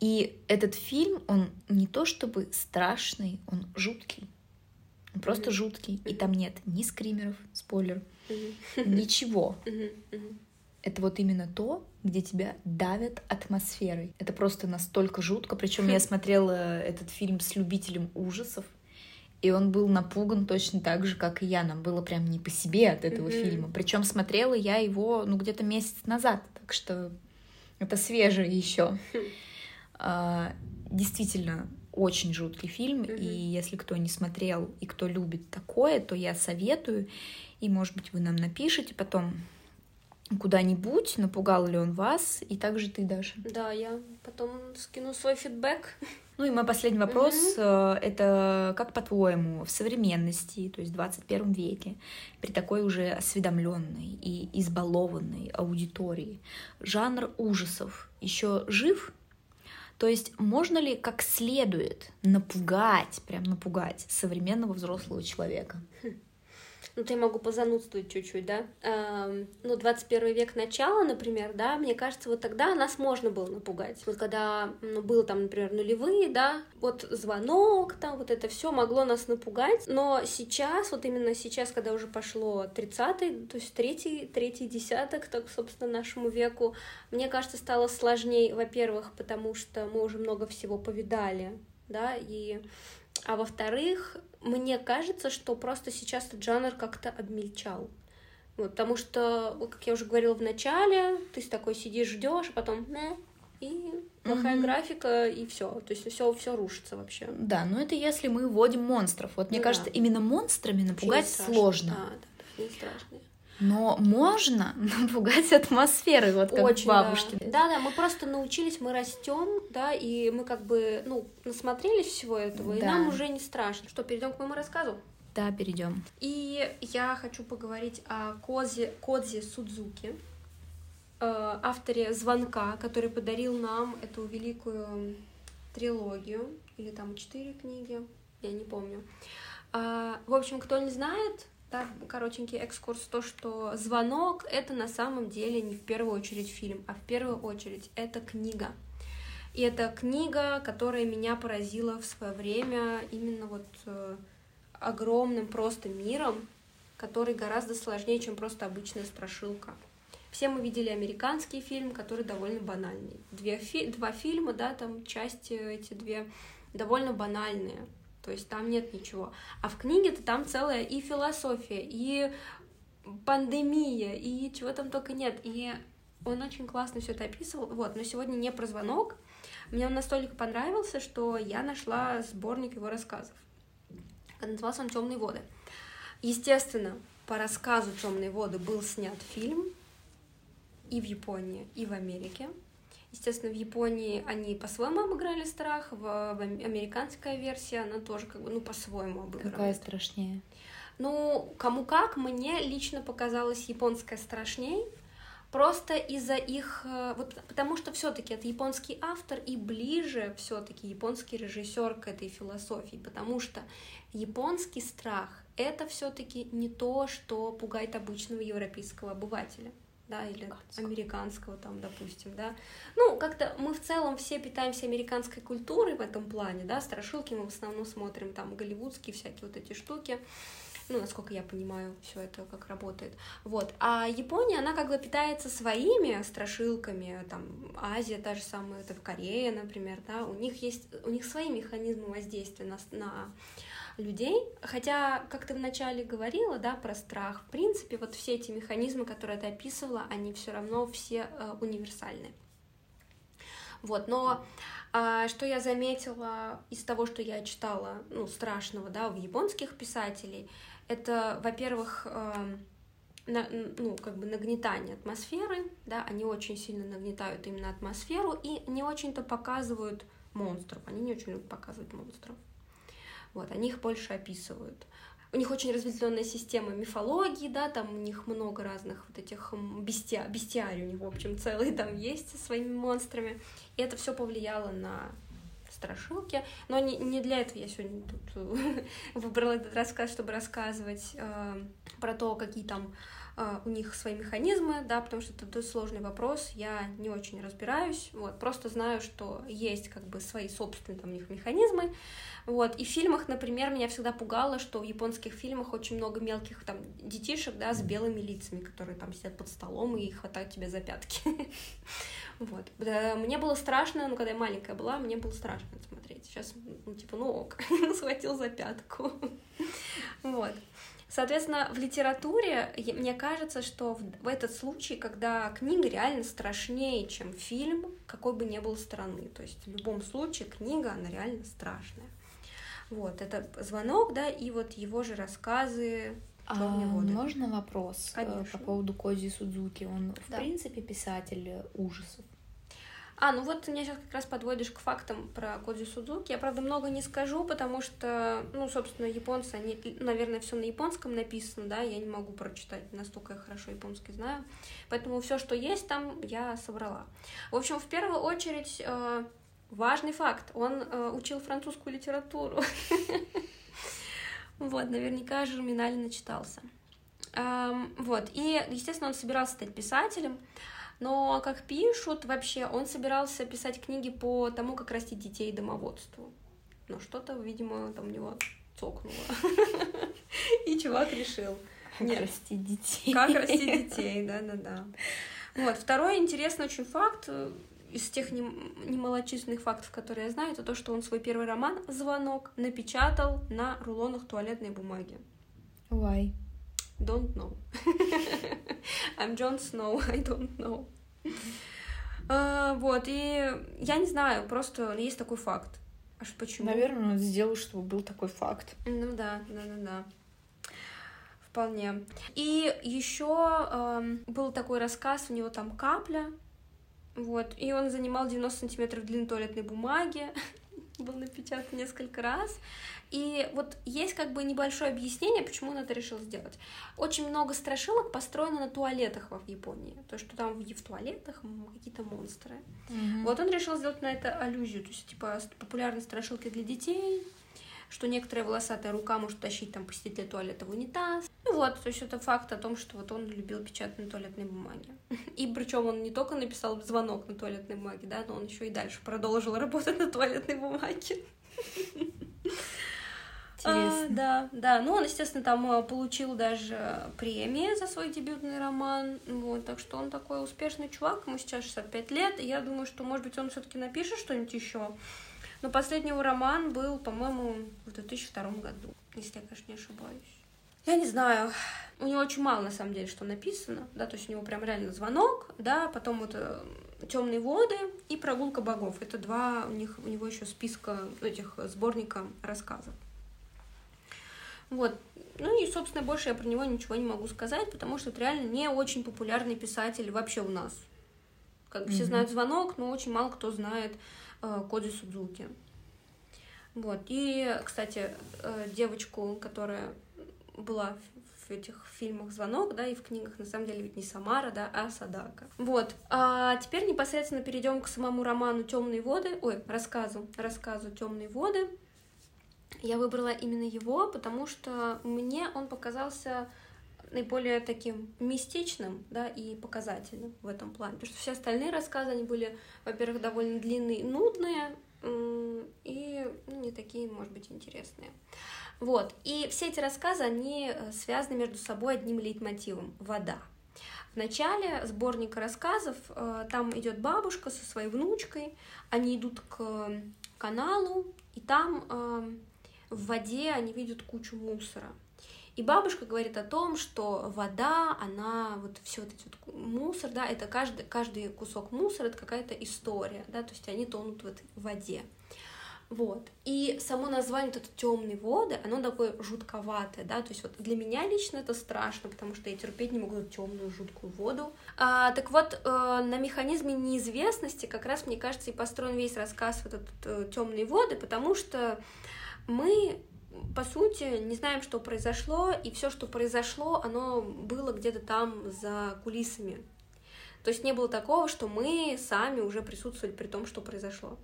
И этот фильм, он не то чтобы страшный, он жуткий. Он просто Мгм. жуткий. И там нет ни скримеров, спойлер, Мгм. ничего. Мгм. Это вот именно то, где тебя давят атмосферой. Это просто настолько жутко. Причем я Хм. смотрела этот фильм с любителем ужасов, и он был напуган точно так же, как и я. Нам было прям не по себе от этого фильма. Причем смотрела я его, ну, где-то месяц назад, так что это свежее еще. Хм. А, действительно, очень жуткий фильм, и если кто не смотрел и кто любит такое, то я советую. И, может быть, вы нам напишите потом куда-нибудь, напугал ли он вас, и также ты, Даша. Да, я потом скину свой фидбэк. Ну и мой последний вопрос, э, это как по-твоему в современности, то есть в 21 веке, при такой уже осведомленной и избалованной аудитории, жанр ужасов еще жив? То есть можно ли как следует напугать, прям напугать современного взрослого человека? Ну, то я могу позанудствовать чуть-чуть, да. Эм, ну, 21 век начала, например, да, мне кажется, вот тогда нас можно было напугать. Вот когда ну, было там, например, нулевые, да, вот звонок, там, вот это все могло нас напугать. Но сейчас, вот именно сейчас, когда уже пошло 30-й, то есть третий, третий десяток, так, собственно, нашему веку, мне кажется, стало сложнее, во-первых, потому что мы уже много всего повидали, да, и а во-вторых, мне кажется, что просто сейчас этот жанр как-то обмельчал. Вот, потому что, как я уже говорила в начале, ты такой сидишь, ждешь, а потом «Мэ», и плохая Мгм. графика, и все. То есть все, все рушится вообще. Да, но это если мы вводим монстров. Вот мне Ну кажется, да. именно монстрами напугать не сложно. Да, да, не страшно. Но можно напугать атмосферой, вот как Очень, в бабушке. да. да, да, мы просто научились, мы растем, да, и мы как бы, ну, насмотрелись всего этого, и Да. нам уже не страшно. Что, перейдем к моему рассказу? Да, перейдем. И я хочу поговорить о Козе, Кодзе Судзуки, э, авторе «Звонка», который подарил нам эту великую трилогию, или там четыре книги, я не помню. А, в общем, кто не знает, да, коротенький экскурс, то, что «Звонок» — это на самом деле не в первую очередь фильм, а в первую очередь это книга. И это книга, которая меня поразила в свое время именно вот э, огромным просто миром, который гораздо сложнее, чем просто обычная страшилка. Все мы видели американский фильм, который довольно банальный. Две фи- два фильма, да, там части эти две довольно банальные. То есть там нет ничего. А в книге-то там целая и философия, и пандемия, и чего там только нет. И он очень классно все это описывал. Вот, но сегодня не про звонок. Мне он настолько понравился, что я нашла сборник его рассказов. Назывался он Темные воды. Естественно, по рассказу Темные воды был снят фильм и в Японии, и в Америке. Естественно, в Японии они по-своему обыграли страх, в, в американская версия, она тоже как бы, ну, по-своему обыгрывает. Какая страшнее? Ну, кому как, мне лично показалась японская страшней, просто из-за их, э, вот потому что все-таки это японский автор и ближе все-таки японский режиссер к этой философии, потому что японский страх это все-таки не то, что пугает обычного европейского обывателя да, или американского там, допустим, да. Ну, как-то мы в целом все питаемся американской культурой в этом плане, да, страшилки мы в основном смотрим там голливудские всякие вот эти штуки, ну, насколько я понимаю, все это как работает. Вот. А Япония, она как бы питается своими страшилками, там, Азия та же самая, это в Корее, например, да, у них есть, у них свои механизмы воздействия на, на людей, хотя, как ты вначале говорила, да, про страх, в принципе, вот все эти механизмы, которые ты описывала, они все равно все э, универсальны. Вот, но а, что я заметила из того, что я читала, ну, страшного, да, в японских писателей, это, во-первых, э, на, ну, как бы нагнетание атмосферы, да, они очень сильно нагнетают именно атмосферу и не очень-то показывают монстров, они не очень любят показывать монстров. Вот, они их больше описывают. У них очень разветвленная система мифологии, да, там у них много разных вот этих бестия, бестиарий у них, в общем, целый там есть со своими монстрами. И это все повлияло на страшилки. Но не, не для этого я сегодня тут выбрала этот рассказ, чтобы рассказывать э, про то, какие там э, у них свои механизмы, да, потому что это сложный вопрос, я не очень разбираюсь, вот, просто знаю, что есть как бы свои собственные там у них механизмы, вот, и в фильмах, например, меня всегда пугало, что в японских фильмах очень много мелких там детишек, да, с белыми лицами, которые там сидят под столом и хватают тебя за пятки. Вот. Мне было страшно, ну, когда я маленькая была, мне было страшно смотреть. Сейчас, ну, типа, ну ок, схватил за пятку. Вот. Соответственно, в литературе мне кажется, что в, в этот случай, когда книга реально страшнее, чем фильм, какой бы ни был стороны. То есть в любом случае книга, она реально страшная. Вот, это звонок, да, и вот его же рассказы а, можно вопрос э, Конечно. по поводу Кози Судзуки? Он, в да. принципе, писатель ужасов. А, ну вот ты меня сейчас как раз подводишь к фактам про Кодзи Судзуки. Я, правда, много не скажу, потому что, ну, собственно, японцы, они, наверное, все на японском написано, да, я не могу прочитать, настолько я хорошо японский знаю. Поэтому все, что есть там, я собрала. В общем, в первую очередь, э, важный факт, он э, учил французскую литературу. Вот, наверняка жерминально читался. Вот, и, естественно, он собирался стать писателем, но, как пишут, вообще он собирался писать книги по тому, как растить детей и домоводству. Но что-то, видимо, там у него цокнуло. И чувак решил. Как растить детей. Как растить детей, да-да-да. Вот, второй интересный очень факт э, из тех немалочисленных фактов, которые я знаю, это то, что он свой первый роман «Звонок» напечатал на рулонах туалетной бумаги. Why? Don't know. I'm Jon Snow, I don't know. Uh, вот, и я не знаю, просто есть такой факт. А что, почему? Наверное, он сделал, чтобы был такой факт. Ну да, да, да, да. Вполне. И еще эм, был такой рассказ, у него там капля, вот, и он занимал 90 сантиметров длины туалетной бумаги, был напечатан несколько раз. И вот есть как бы небольшое объяснение, почему он это решил сделать. Очень много страшилок построено на туалетах в Японии. То, что там в туалетах какие-то монстры. Mm-hmm. Вот он решил сделать на это аллюзию. То есть, типа, популярные страшилки для детей, что некоторая волосатая рука может тащить там посетителя туалета в унитаз. Ну вот, то есть это факт о том, что вот он любил печатать на туалетной бумаге. И причем он не только написал звонок на туалетной бумаге, да, но он еще и дальше продолжил работать на туалетной бумаге. Интересно. А, да, да. Ну, он, естественно, там э, получил даже премии за свой дебютный роман. Вот, так что он такой успешный чувак, ему сейчас 65 лет. И я думаю, что, может быть, он все-таки напишет что-нибудь еще. Но последний его роман был, по-моему, в 2002 году, если я, конечно, не ошибаюсь. Я не знаю. У него очень мало, на самом деле, что написано, да, то есть у него прям реально звонок, да, потом вот э, темные воды и прогулка богов. Это два у них у него еще списка этих сборника рассказов. Вот. Ну и, собственно, больше я про него ничего не могу сказать, потому что это реально не очень популярный писатель вообще у нас. Как бы все знают звонок, но очень мало кто знает э, Кодзи Судзуки. Вот. И, кстати, э, девочку, которая была в этих фильмах «Звонок», да, и в книгах, на самом деле, ведь не Самара, да, а Садака. Вот. А теперь непосредственно перейдем к самому роману «Темные воды», ой, рассказу, рассказу «Темные воды». Я выбрала именно его, потому что мне он показался наиболее таким мистичным, да, и показательным в этом плане. Потому что все остальные рассказы, они были, во-первых, довольно длинные, нудные, и ну, не такие, может быть, интересные. Вот. И все эти рассказы, они э, связаны между собой одним лейтмотивом — вода. В начале сборника рассказов э, там идет бабушка со своей внучкой, они идут к каналу, и там э, в воде они видят кучу мусора. И бабушка говорит о том, что вода, она вот все вот эти вот мусор, да, это каждый, каждый кусок мусора, это какая-то история, да, то есть они тонут в этой воде. Вот. И само название, вот это темные воды, оно такое жутковатое, да, то есть вот для меня лично это страшно, потому что я терпеть не могу темную жуткую воду. А, так вот, э, на механизме неизвестности как раз, мне кажется, и построен весь рассказ вот этот э, темные воды, потому что мы по сути, не знаем, что произошло, и все, что произошло, оно было где-то там за кулисами. То есть не было такого, что мы сами уже присутствовали при том, что произошло.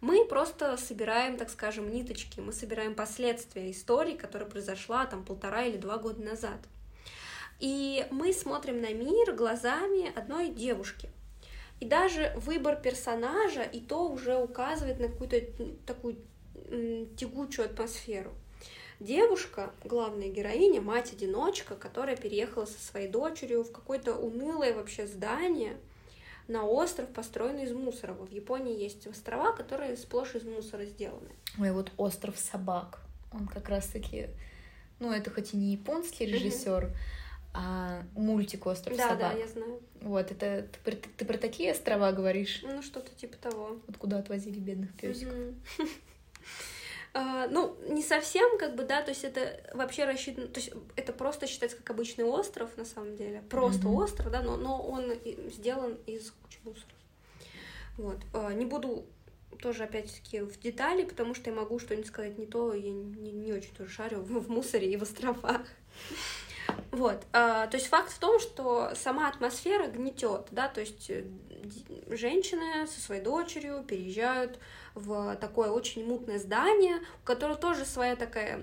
Мы просто собираем, так скажем, ниточки, мы собираем последствия истории, которая произошла там полтора или два года назад. И мы смотрим на мир глазами одной девушки. И даже выбор персонажа и то уже указывает на какую-то такую тягучую атмосферу. Девушка, главная героиня, мать-одиночка, которая переехала со своей дочерью в какое-то унылое вообще здание на остров, построенный из мусора. В Японии есть острова, которые сплошь из мусора сделаны. Ой, вот остров собак. Он как раз-таки, ну, это хоть и не японский режиссер, mm-hmm. а мультик Остров да, собак. Да, я знаю. Вот, это ты, ты, ты про такие острова говоришь? Ну, что-то типа того. Вот куда отвозили бедных песиков. Mm-hmm. Uh, ну, не совсем, как бы, да, то есть это вообще рассчитано, то есть это просто считается как обычный остров, на самом деле, просто mm-hmm. остров, да, но, но он сделан из кучи мусора. Вот, uh, не буду тоже, опять-таки, в детали, потому что я могу что-нибудь сказать не то, я не, не очень тоже шарю в, в мусоре и в островах. Вот, а, то есть факт в том, что сама атмосфера гнетет, да, то есть женщины со своей дочерью переезжают в такое очень мутное здание, у которого тоже своя такая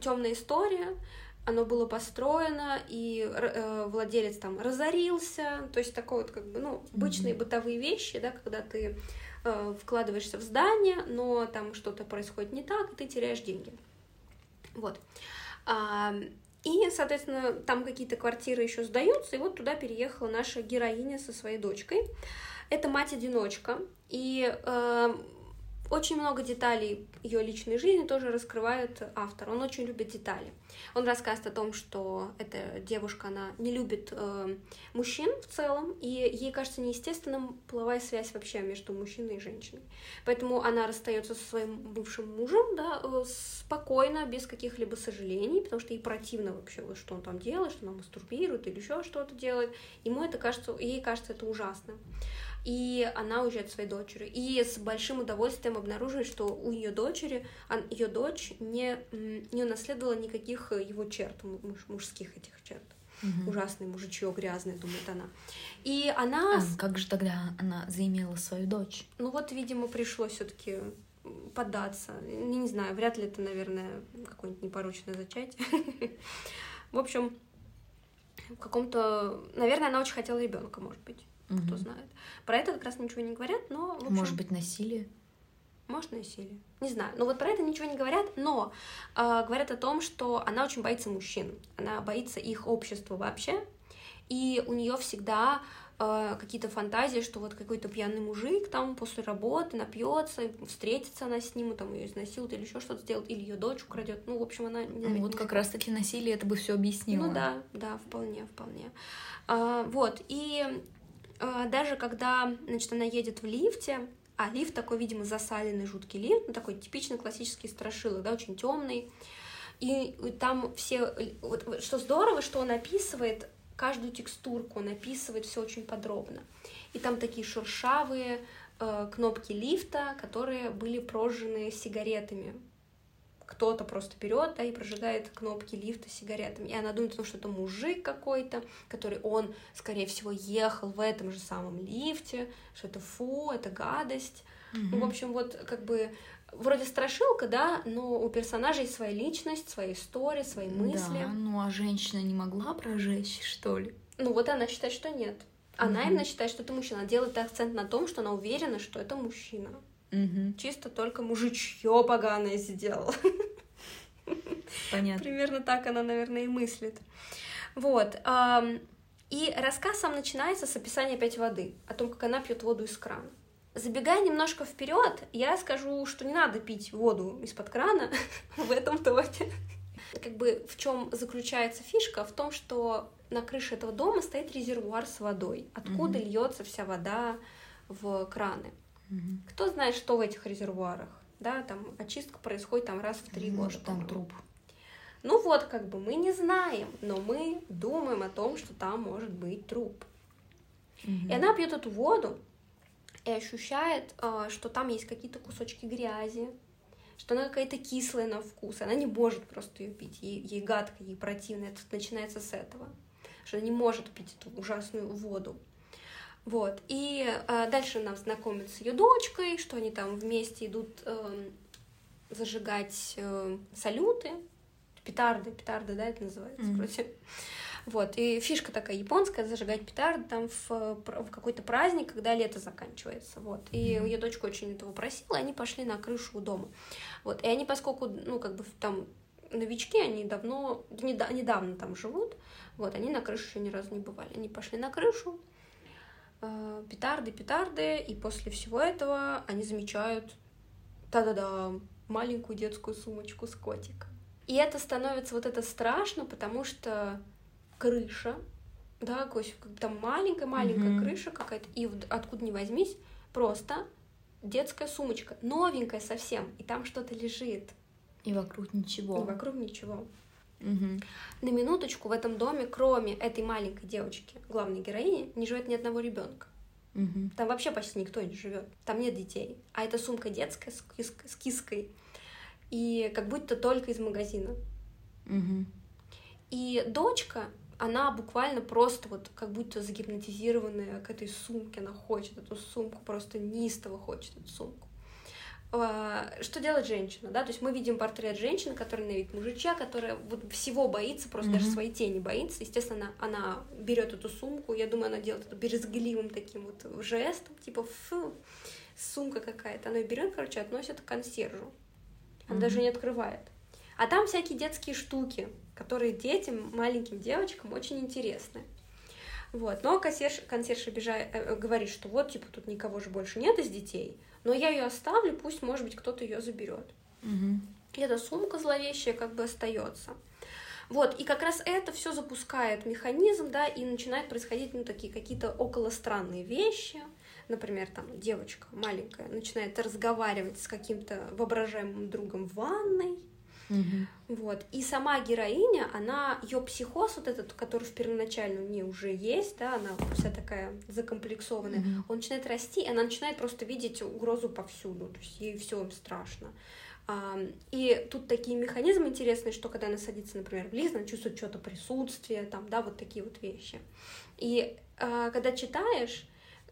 темная история. Оно было построено, и э, владелец там разорился, то есть такое вот как бы, ну, обычные mm-hmm. бытовые вещи, да, когда ты э, вкладываешься в здание, но там что-то происходит не так, и ты теряешь деньги. Вот. И, соответственно, там какие-то квартиры еще сдаются, и вот туда переехала наша героиня со своей дочкой. Это мать-одиночка, и э, очень много деталей ее личной жизни тоже раскрывает автор. Он очень любит детали. Он рассказывает о том, что эта девушка, она не любит э, мужчин в целом, и ей кажется неестественным половая связь вообще между мужчиной и женщиной. Поэтому она расстается со своим бывшим мужем, да, э, спокойно, без каких-либо сожалений, потому что ей противно вообще, что он там делает, что она мастурбирует или еще что-то делает. Ему это кажется, ей кажется это ужасно и она уезжает своей дочерью. И с большим удовольствием обнаруживает, что у ее дочери, ее дочь не, не унаследовала никаких его черт, муж, мужских этих черт. Угу. Ужасный мужичье грязный, думает она. И она... А как же тогда она заимела свою дочь? Ну вот, видимо, пришлось все-таки поддаться. Не, не знаю, вряд ли это, наверное, какое-нибудь непорочное зачатие. В общем, в каком-то... Наверное, она очень хотела ребенка, может быть угу. кто знает. Про это как раз ничего не говорят, но... Общем, Может быть, насилие? Может, насилие. Не знаю. Но вот про это ничего не говорят, но э, говорят о том, что она очень боится мужчин. Она боится их общества вообще. И у нее всегда э, какие-то фантазии, что вот какой-то пьяный мужик там после работы напьется, встретится она с ним, и там ее изнасилует или еще что-то сделает, или ее дочь украдет. Ну, в общем, она не Вот как раз-таки насилие это бы все объяснило. Ну да, да, вполне, вполне. А, вот, и а, даже когда, значит, она едет в лифте, а лифт такой, видимо, засаленный жуткий лифт, ну, такой типичный классический страшилок, да, очень темный. И там все, вот, что здорово, что он описывает каждую текстурку, он описывает все очень подробно. и там такие шершавые э, кнопки лифта, которые были прожжены сигаретами. Кто-то просто берет, да, и прожигает кнопки лифта сигаретами. И она думает, ну, что это мужик какой-то, который он, скорее всего, ехал в этом же самом лифте, что это фу, это гадость. Mm-hmm. Ну, в общем, вот как бы вроде страшилка, да, но у персонажей своя личность, своя история, свои мысли. Да, ну а женщина не могла прожечь, что ли? Ну вот она считает, что нет. Она угу. именно считает, что это мужчина. Она делает акцент на том, что она уверена, что это мужчина. Угу. Чисто только мужичье поганое сделал. Понятно. Примерно так она, наверное, и мыслит. Вот. И рассказ сам начинается с описания опять воды, о том, как она пьет воду из крана. Забегая немножко вперед, я скажу, что не надо пить воду из-под крана в этом тоте. Как бы в чем заключается фишка? В том, что на крыше этого дома стоит резервуар с водой, откуда mm-hmm. льется вся вода в краны. Кто знает, что в этих резервуарах? Да, там очистка происходит там раз в три года. Может, там труп. Ну вот, как бы мы не знаем, но мы думаем о том, что там может быть труп. Mm-hmm. И она пьет эту воду, и ощущает, а, что там есть какие-то кусочки грязи, что она какая-то кислая на вкус, она не может просто ее пить, ей, ей гадко, ей противно, это начинается с этого, что она не может пить эту ужасную воду. Вот, и э, дальше нам знакомят с ее дочкой, что они там вместе идут э, зажигать э, салюты, петарды, петарды, да, это называется, mm-hmm. вроде. Вот, и фишка такая японская, зажигать петарды там в, в какой-то праздник, когда лето заканчивается, вот. И ее дочка очень этого просила, и они пошли на крышу у дома. Вот, и они, поскольку, ну, как бы там новички, они давно, недавно там живут, вот, они на крышу еще ни разу не бывали. Они пошли на крышу, петарды, петарды, и после всего этого они замечают, та-да-да, маленькую детскую сумочку с котиком. И это становится вот это страшно, потому что крыша, да, там маленькая-маленькая mm-hmm. крыша какая-то, и откуда ни возьмись, просто детская сумочка, новенькая совсем, и там что-то лежит. И вокруг ничего. И вокруг ничего. Угу. На минуточку в этом доме, кроме этой маленькой девочки, главной героини, не живет ни одного ребенка. Угу. Там вообще почти никто не живет. Там нет детей. А эта сумка детская с, кис с киской. И как будто только из магазина. Угу. И дочка она буквально просто вот как будто загипнотизированная к этой сумке, она хочет эту сумку, просто неистово хочет эту сумку. А, что делает женщина, да, то есть мы видим портрет женщины, которая на вид мужичья, которая вот всего боится, просто mm-hmm. даже своей тени боится, естественно, она, она берет эту сумку, я думаю, она делает это березгливым таким вот жестом, типа, фу, сумка какая-то, она ее берет, короче, относит к консьержу, она mm-hmm. даже не открывает, а там всякие детские штуки, которые детям, маленьким девочкам очень интересны. Вот. Но консьерж, консьерж обижает, э, говорит, что вот, типа, тут никого же больше нет из детей, но я ее оставлю, пусть, может быть, кто-то ее заберет. Угу. И эта сумка зловещая как бы остается. Вот, и как раз это все запускает механизм, да, и начинают происходить, ну, такие какие-то около странные вещи. Например, там девочка маленькая начинает разговаривать с каким-то воображаемым другом в ванной, Угу. Вот. И сама героиня, она, ее психоз вот этот, который в первоначально у нее уже есть, да, она вся такая закомплексованная, угу. он начинает расти, и она начинает просто видеть угрозу повсюду, то есть ей все страшно. И тут такие механизмы интересные, что когда она садится, например, в лист, она чувствует что-то присутствие, там, да, вот такие вот вещи. И а, когда читаешь,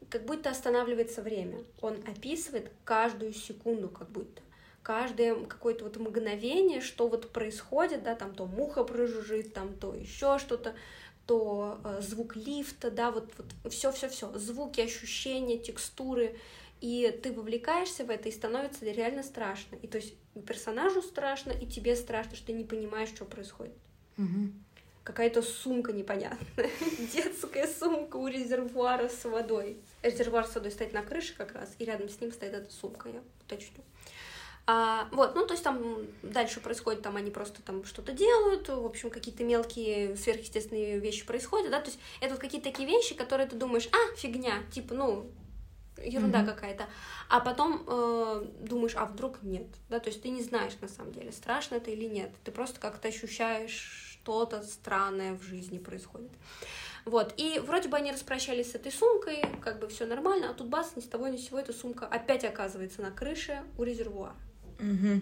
как будто останавливается время. Он описывает каждую секунду, как будто каждое какое-то вот мгновение, что вот происходит, да, там то муха прожужжит, там то еще что-то, то э, звук лифта, да, вот, вот все-все-все, звуки, ощущения, текстуры, и ты вовлекаешься в это, и становится реально страшно. И то есть персонажу страшно, и тебе страшно, что ты не понимаешь, что происходит. Угу. Какая-то сумка непонятная. Детская сумка у резервуара с водой. Резервуар с водой стоит на крыше как раз, и рядом с ним стоит эта сумка, я уточню. А, вот, ну, то есть там дальше происходит, там они просто там что-то делают, в общем, какие-то мелкие сверхъестественные вещи происходят, да, то есть это вот какие-то такие вещи, которые ты думаешь, а, фигня, типа, ну, ерунда mm-hmm. какая-то, а потом э, думаешь, а вдруг нет, да, то есть ты не знаешь на самом деле, страшно это или нет, ты просто как-то ощущаешь что-то странное в жизни происходит. Вот, и вроде бы они распрощались с этой сумкой, как бы все нормально, а тут бас, ни с того ни с сего эта сумка опять оказывается на крыше у резервуара. Угу.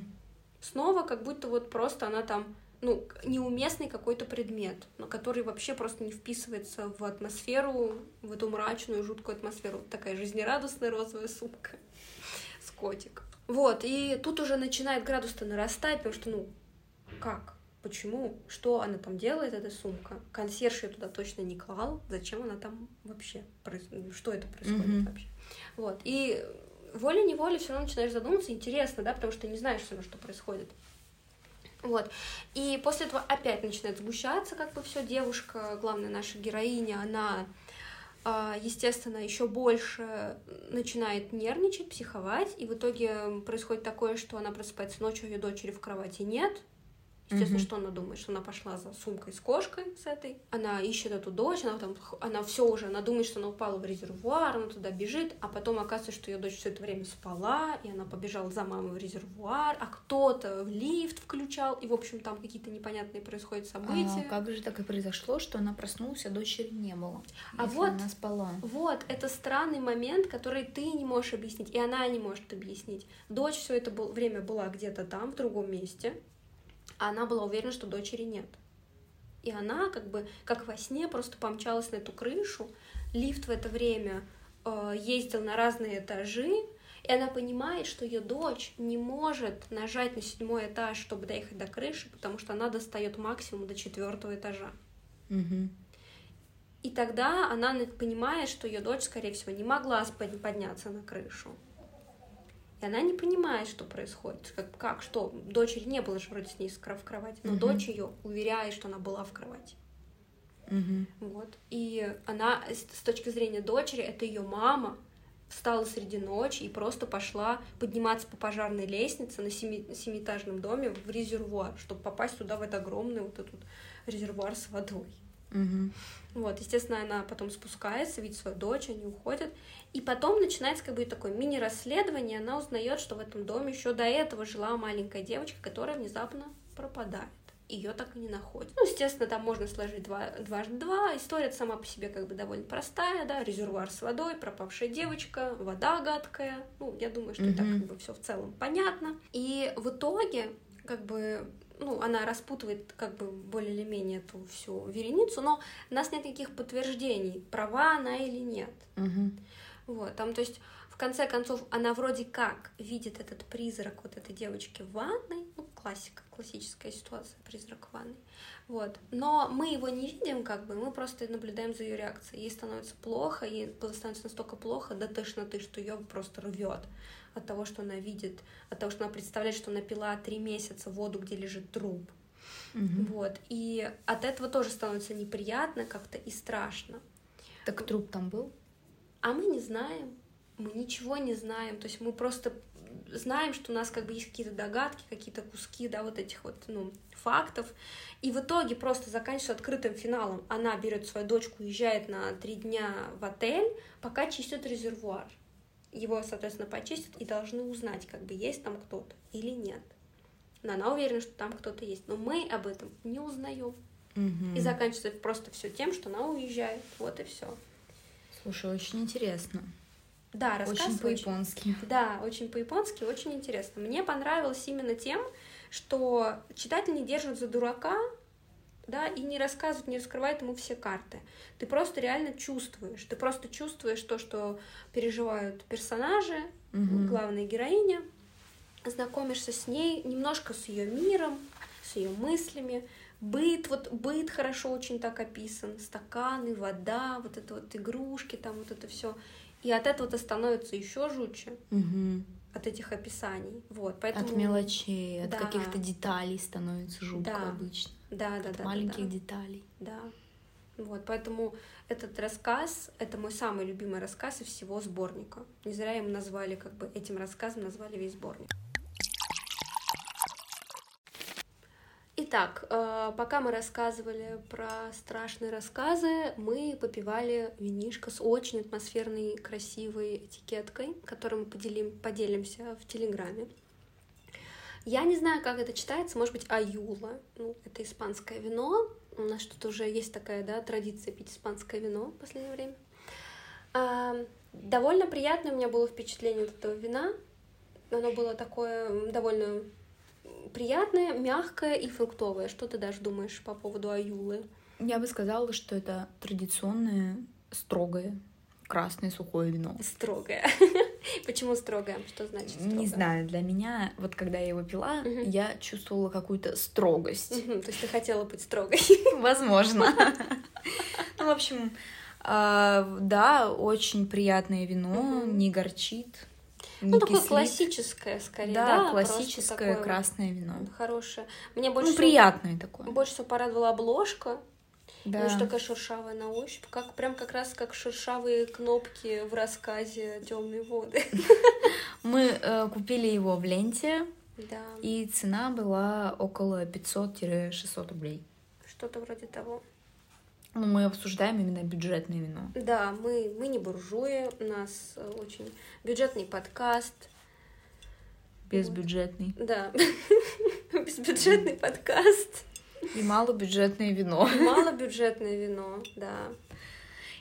Снова как будто вот просто она там ну, неуместный какой-то предмет, но который вообще просто не вписывается в атмосферу, в эту мрачную, жуткую атмосферу. Вот такая жизнерадостная розовая сумка с котик. Вот, и тут уже начинает градус-то нарастать, потому что, ну, как? Почему? Что она там делает, эта сумка? Консьерж ее туда точно не клал. Зачем она там вообще? Что это происходит mm-hmm. вообще? Вот. И волей-неволей все равно начинаешь задуматься, интересно, да, потому что не знаешь все равно, что происходит. Вот. И после этого опять начинает сгущаться как бы все. Девушка, главная наша героиня, она, а, естественно, еще больше начинает нервничать, психовать. И в итоге происходит такое, что она просыпается ночью, ее дочери в кровати нет. Естественно, mm-hmm. что она думает, что она пошла за сумкой с кошкой с этой. Она ищет эту дочь, она там, она все уже, она думает, что она упала в резервуар, она туда бежит, а потом оказывается, что ее дочь все это время спала, и она побежала за мамой в резервуар, а кто-то в лифт включал, и, в общем, там какие-то непонятные происходят события. А как же так и произошло, что она проснулась, а дочери не было? А вот она спала. Вот, это странный момент, который ты не можешь объяснить, и она не может объяснить. Дочь все это время была где-то там, в другом месте, а она была уверена, что дочери нет. И она как бы, как во сне, просто помчалась на эту крышу. Лифт в это время э, ездил на разные этажи, и она понимает, что ее дочь не может нажать на седьмой этаж, чтобы доехать до крыши, потому что она достает максимум до четвертого этажа. Угу. И тогда она понимает, что ее дочь, скорее всего, не могла подняться на крышу. И она не понимает, что происходит. Как, как что? Дочери не было же вроде с ней в кровати, но угу. дочь ее уверяет, что она была в кровати. Угу. Вот. И она, с точки зрения дочери, это ее мама, встала среди ночи и просто пошла подниматься по пожарной лестнице на семи, семиэтажном доме в резервуар, чтобы попасть туда, в этот огромный вот этот резервуар с водой. Угу. Вот, естественно, она потом спускается, видит свою дочь, они уходят. И потом начинается как бы такое мини-расследование, она узнает, что в этом доме еще до этого жила маленькая девочка, которая внезапно пропадает. Ее так и не находят. Ну, естественно, там можно сложить два, дважды два. История сама по себе как бы довольно простая, да, резервуар с водой, пропавшая девочка, вода гадкая. Ну, я думаю, что mm-hmm. так как бы все в целом понятно. И в итоге как бы ну, она распутывает как бы более или менее эту всю вереницу, но у нас нет никаких подтверждений, права она или нет. Угу. Вот, там, то есть, в конце концов, она вроде как видит этот призрак вот этой девочки в ванной, ну, классика, классическая ситуация, призрак в ванной, вот, но мы его не видим, как бы, мы просто наблюдаем за ее реакцией, ей становится плохо, ей становится настолько плохо до тошноты, что ее просто рвет от того, что она видит, от того, что она представляет, что она пила три месяца воду, где лежит труп, угу. вот, и от этого тоже становится неприятно как-то и страшно. Так труп там был? А мы не знаем, мы ничего не знаем, то есть мы просто знаем, что у нас как бы есть какие-то догадки, какие-то куски, да, вот этих вот, ну, фактов, и в итоге просто заканчивается открытым финалом. Она берет свою дочку, уезжает на три дня в отель, пока чистят резервуар. Его, соответственно, почистят и должны узнать, как бы есть там кто-то или нет. Но она уверена, что там кто-то есть, но мы об этом не узнаем. Угу. И заканчивается просто все тем, что она уезжает. Вот и все. Слушай, очень интересно. Да, рассказ очень по-японски. Очень, да, очень по-японски, очень интересно. Мне понравилось именно тем, что читатель не держит за дурака, да, и не рассказывает, не раскрывает ему все карты. Ты просто реально чувствуешь, ты просто чувствуешь то, что переживают персонажи, угу. главная героиня, знакомишься с ней, немножко с ее миром, с ее мыслями, Быт, вот быт хорошо очень так описан, стаканы, вода, вот это вот игрушки, там вот это все. И от этого-то становится еще жутче. Угу. От этих описаний. Вот, поэтому... От мелочей, от да. каких-то деталей становится жутко да. обычно. Да, да, да. Маленьких да, деталей. Да. Вот, поэтому этот рассказ, это мой самый любимый рассказ из всего сборника. Не зря ему назвали, как бы, этим рассказом назвали весь сборник. Итак, э, пока мы рассказывали про страшные рассказы, мы попивали винишко с очень атмосферной, красивой этикеткой, которую мы поделим, поделимся в Телеграме. Я не знаю, как это читается, может быть, аюла. Ну, это испанское вино. У нас что-то уже есть такая, да, традиция пить испанское вино в последнее время. А, довольно приятное у меня было впечатление от этого вина. Оно было такое довольно приятное, мягкое и фруктовое. Что ты даже думаешь по поводу аюлы? Я бы сказала, что это традиционное, строгое, красное сухое вино. Строгое. Почему строгое? Что значит строгое? Не знаю, для меня, вот когда я его пила, угу. я чувствовала какую-то строгость. Угу, то есть ты хотела быть строгой? Возможно. Ну, в общем, а, да, очень приятное вино, не горчит. Ну, такое классическое, скорее, да? Да, классическое красное вино. Хорошее. Мне больше ну, приятное такое. Больше всего порадовала обложка. Да. Очень такая шершавая на ощупь, как прям как раз как шершавые кнопки в рассказе Темные воды. Мы э, купили его в ленте, да. и цена была около 500-600 рублей. Что-то вроде того. Ну, мы обсуждаем именно бюджетное вино. Да, мы, мы не буржуи, у нас э, очень бюджетный подкаст. Безбюджетный. Вот. Да, безбюджетный подкаст. И малобюджетное вино. И малобюджетное вино, да.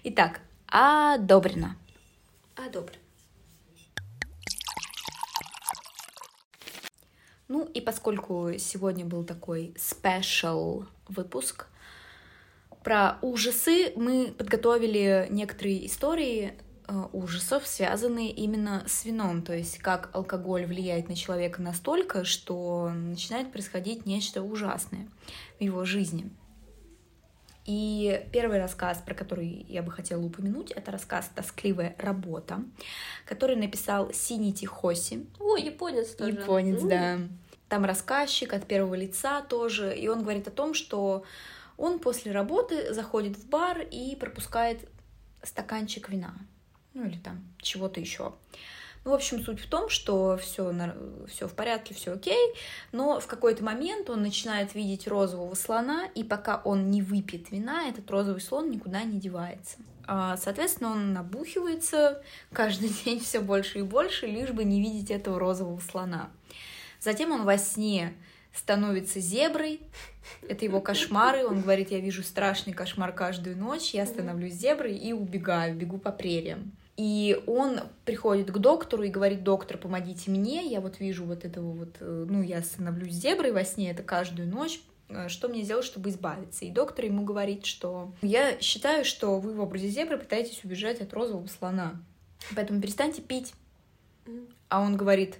Итак, одобрено. Одобрено. Ну и поскольку сегодня был такой спешл выпуск про ужасы, мы подготовили некоторые истории ужасов, связанные именно с вином, то есть как алкоголь влияет на человека настолько, что начинает происходить нечто ужасное в его жизни. И первый рассказ, про который я бы хотела упомянуть, это рассказ «Тоскливая работа», который написал Синити Хоси. О, японец тоже. Японец, да. Там рассказчик от первого лица тоже, и он говорит о том, что он после работы заходит в бар и пропускает стаканчик вина ну или там чего-то еще. Ну, в общем, суть в том, что все, все в порядке, все окей, но в какой-то момент он начинает видеть розового слона, и пока он не выпьет вина, этот розовый слон никуда не девается. А, соответственно, он набухивается каждый день все больше и больше, лишь бы не видеть этого розового слона. Затем он во сне становится зеброй, это его кошмары, он говорит, я вижу страшный кошмар каждую ночь, я становлюсь зеброй и убегаю, бегу по прериям. И он приходит к доктору и говорит, доктор, помогите мне, я вот вижу вот этого вот, э, ну, я становлюсь зеброй во сне, это каждую ночь, э, что мне сделать, чтобы избавиться? И доктор ему говорит, что я считаю, что вы в образе зебры пытаетесь убежать от розового слона, поэтому перестаньте пить. А он говорит,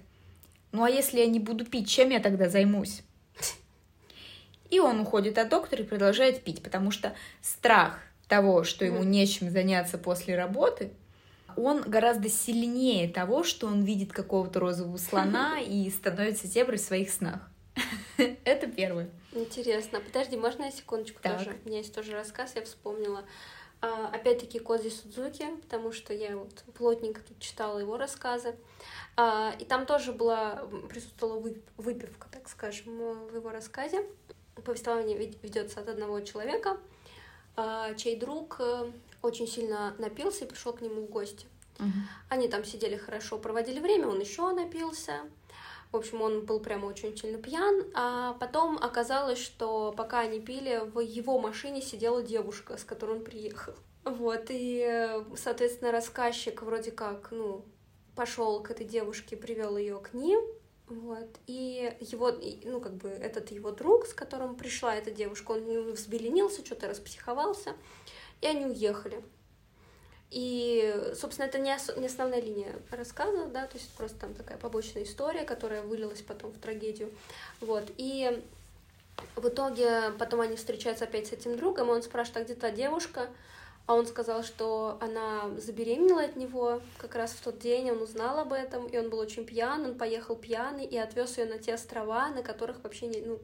ну а если я не буду пить, чем я тогда займусь? И он уходит от доктора и продолжает пить, потому что страх того, что ему нечем заняться после работы, он гораздо сильнее того, что он видит какого-то розового слона и становится зеброй в своих снах. Это первое. Интересно. Подожди, можно я секундочку так. тоже? У меня есть тоже рассказ, я вспомнила. А, опять-таки Кози Судзуки, потому что я вот плотненько тут читала его рассказы. А, и там тоже была, присутствовала выпивка, так скажем, в его рассказе. Повествование ведется от одного человека, а, чей друг э, очень сильно напился и пришел к нему в гости. Угу. Они там сидели хорошо, проводили время, он еще напился. В общем, он был прямо очень сильно пьян. А потом оказалось, что пока они пили, в его машине сидела девушка, с которой он приехал. Вот, и, соответственно, рассказчик вроде как, ну, пошел к этой девушке, привел ее к ним, вот, и его, ну, как бы, этот его друг, с которым пришла эта девушка, он взбеленился, что-то распсиховался, и они уехали. И, собственно, это не, ос- не основная линия рассказа, да, то есть просто там такая побочная история, которая вылилась потом в трагедию. Вот. И в итоге потом они встречаются опять с этим другом, и он спрашивает, а где та девушка? А он сказал, что она забеременела от него как раз в тот день, он узнал об этом, и он был очень пьян, он поехал пьяный и отвез ее на те острова, на которых вообще не, ну,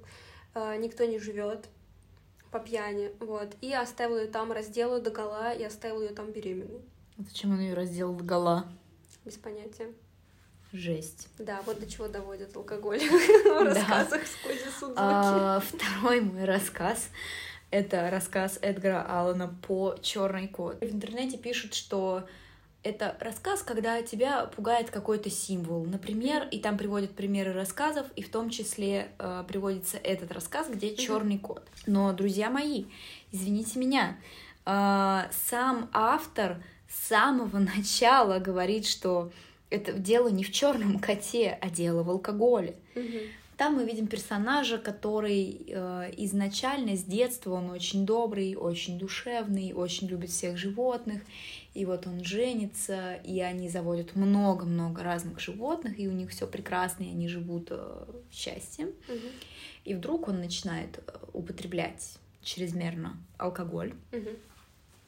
э, никто не живет по пьяни, вот, и оставил ее там, раздел ее догола и оставил ее там беременной. А зачем он ее раздел догола? Без понятия. Жесть. Да, вот до чего доводит алкоголь в рассказах с Кози Судзуки. А, второй мой рассказ — это рассказ Эдгара Аллана по Черный кот. В интернете пишут, что это рассказ, когда тебя пугает какой-то символ, например, и там приводят примеры рассказов, и в том числе э, приводится этот рассказ, где черный кот. Но, друзья мои, извините меня, э, сам автор с самого начала говорит, что это дело не в черном коте, а дело в алкоголе. Там мы видим персонажа, который э, изначально с детства он очень добрый, очень душевный, очень любит всех животных. И вот он женится, и они заводят много-много разных животных, и у них все прекрасно, и они живут э, в счастье. Мгм. И вдруг он начинает э, употреблять чрезмерно алкоголь Мгм.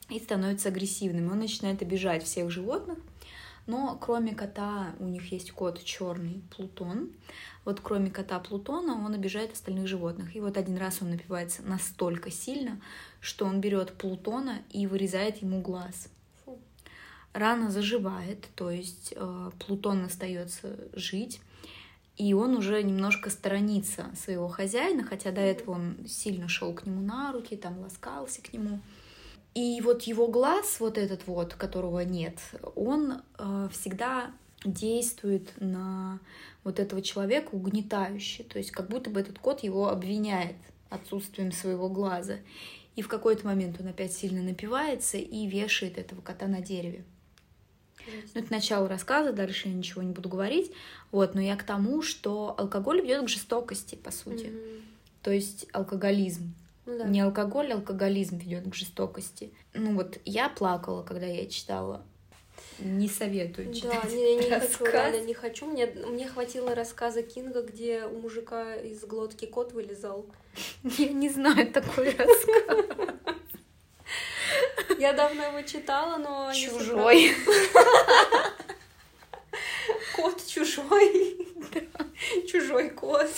и становится агрессивным. Он начинает обижать всех животных. Но кроме кота, у них есть кот черный Плутон. Вот кроме кота Плутона он обижает остальных животных. И вот один раз он напивается настолько сильно, что он берет Плутона и вырезает ему глаз. Рана заживает, то есть э, Плутон остается жить. И он уже немножко сторонится своего хозяина, хотя до этого он сильно шел к нему на руки, там ласкался к нему. И вот его глаз, вот этот вот, которого нет, он э, всегда действует на вот этого человека угнетающе. То есть как будто бы этот кот его обвиняет отсутствием своего глаза. И в какой-то момент он опять сильно напивается и вешает этого кота на дереве. Ну, это начало рассказа, дальше я ничего не буду говорить. Вот, но я к тому, что алкоголь ведет к жестокости, по сути. Мгм. То есть алкоголизм. Ну да. Не алкоголь, алкоголизм ведет к жестокости. Ну вот я плакала, когда я читала. Не советую Да, читать не, не этот хочу, рассказ. реально не хочу. Мне, мне хватило рассказа Кинга, где у мужика из глотки кот вылезал. Я не знаю такой рассказ. Я давно его читала, но... Чужой. Кот чужой. Чужой кот.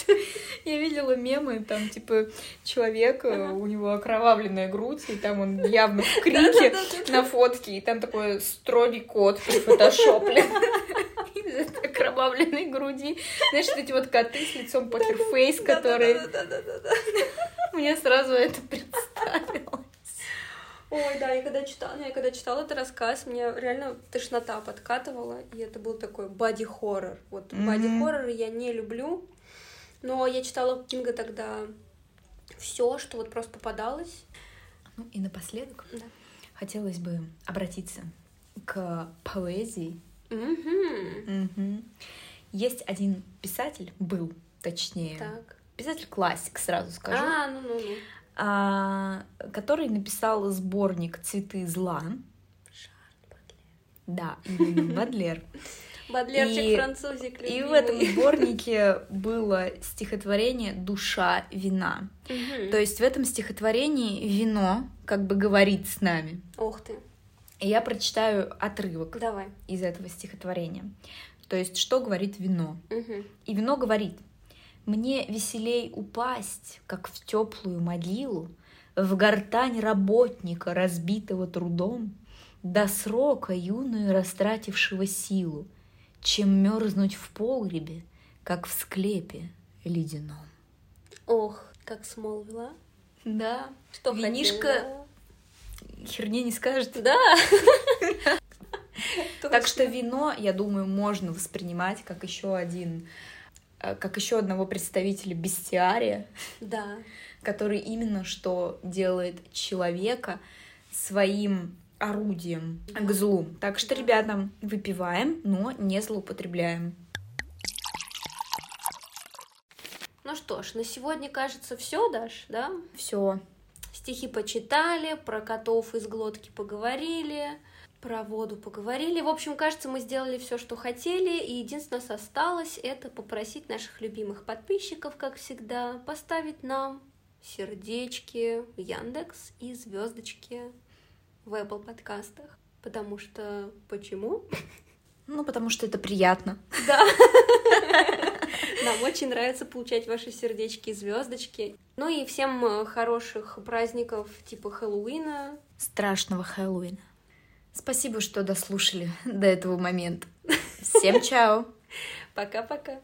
Я видела мемы, там, типа, человек, э, у него окровавленная грудь, и там он явно в крике на фотке, и там такой строгий кот прифотошоплен. Из окровавленной груди. Знаешь, вот эти вот коты с лицом покерфейс, которые... Мне сразу это представилось. Ой, да, я когда читала, я когда читала этот рассказ, мне реально тошнота подкатывала, и это был такой боди-хоррор. Вот боди-хоррор я не люблю, но я читала Кинга тогда все, что вот просто попадалось. Ну и напоследок Да. хотелось бы обратиться к поэзии. Мгм. Мгм. Есть один писатель, был, точнее, Так. писатель-классик, сразу скажу, А, ну-ну-ну. а, который написал сборник «Цветы зла». Да, именно Бадлер. Бадлерчик И- французик И в этом сборнике было стихотворение «Душа вина». То есть в этом стихотворении вино как бы говорит с нами. Ух ты, И я прочитаю отрывок давай. из этого стихотворения. То есть что говорит вино? Мгм. И вино говорит, мне веселей упасть, как в теплую могилу, в гортань работника, разбитого трудом, до срока юную растратившего силу, чем мерзнуть в погребе, как в склепе ледяном. Ох, как смолвила. Да, Что Винишко хотела? херни не скажет. Да. Так что вино, я думаю, можно воспринимать как еще один, как еще одного представителя бестиария, Да. который именно что делает человека своим орудием к злу. Так что, Да. ребята, выпиваем, но не злоупотребляем. Ну что ж, на сегодня, кажется, все, Даш, да? Все. Стихи почитали, про котов из глотки поговорили, про воду поговорили. В общем, кажется, мы сделали все, что хотели, и единственное, что осталось, это попросить наших любимых подписчиков, как всегда, поставить нам сердечки в Яндекс и звездочки в Apple подкастах. Потому что... Почему? Ну, потому что это приятно. Да. Нам очень нравится получать ваши сердечки и звездочки. Ну и всем э, хороших праздников типа Хэллоуина. Страшного Хэллоуина. Спасибо, что дослушали до этого момента. Всем чао! Пока-пока.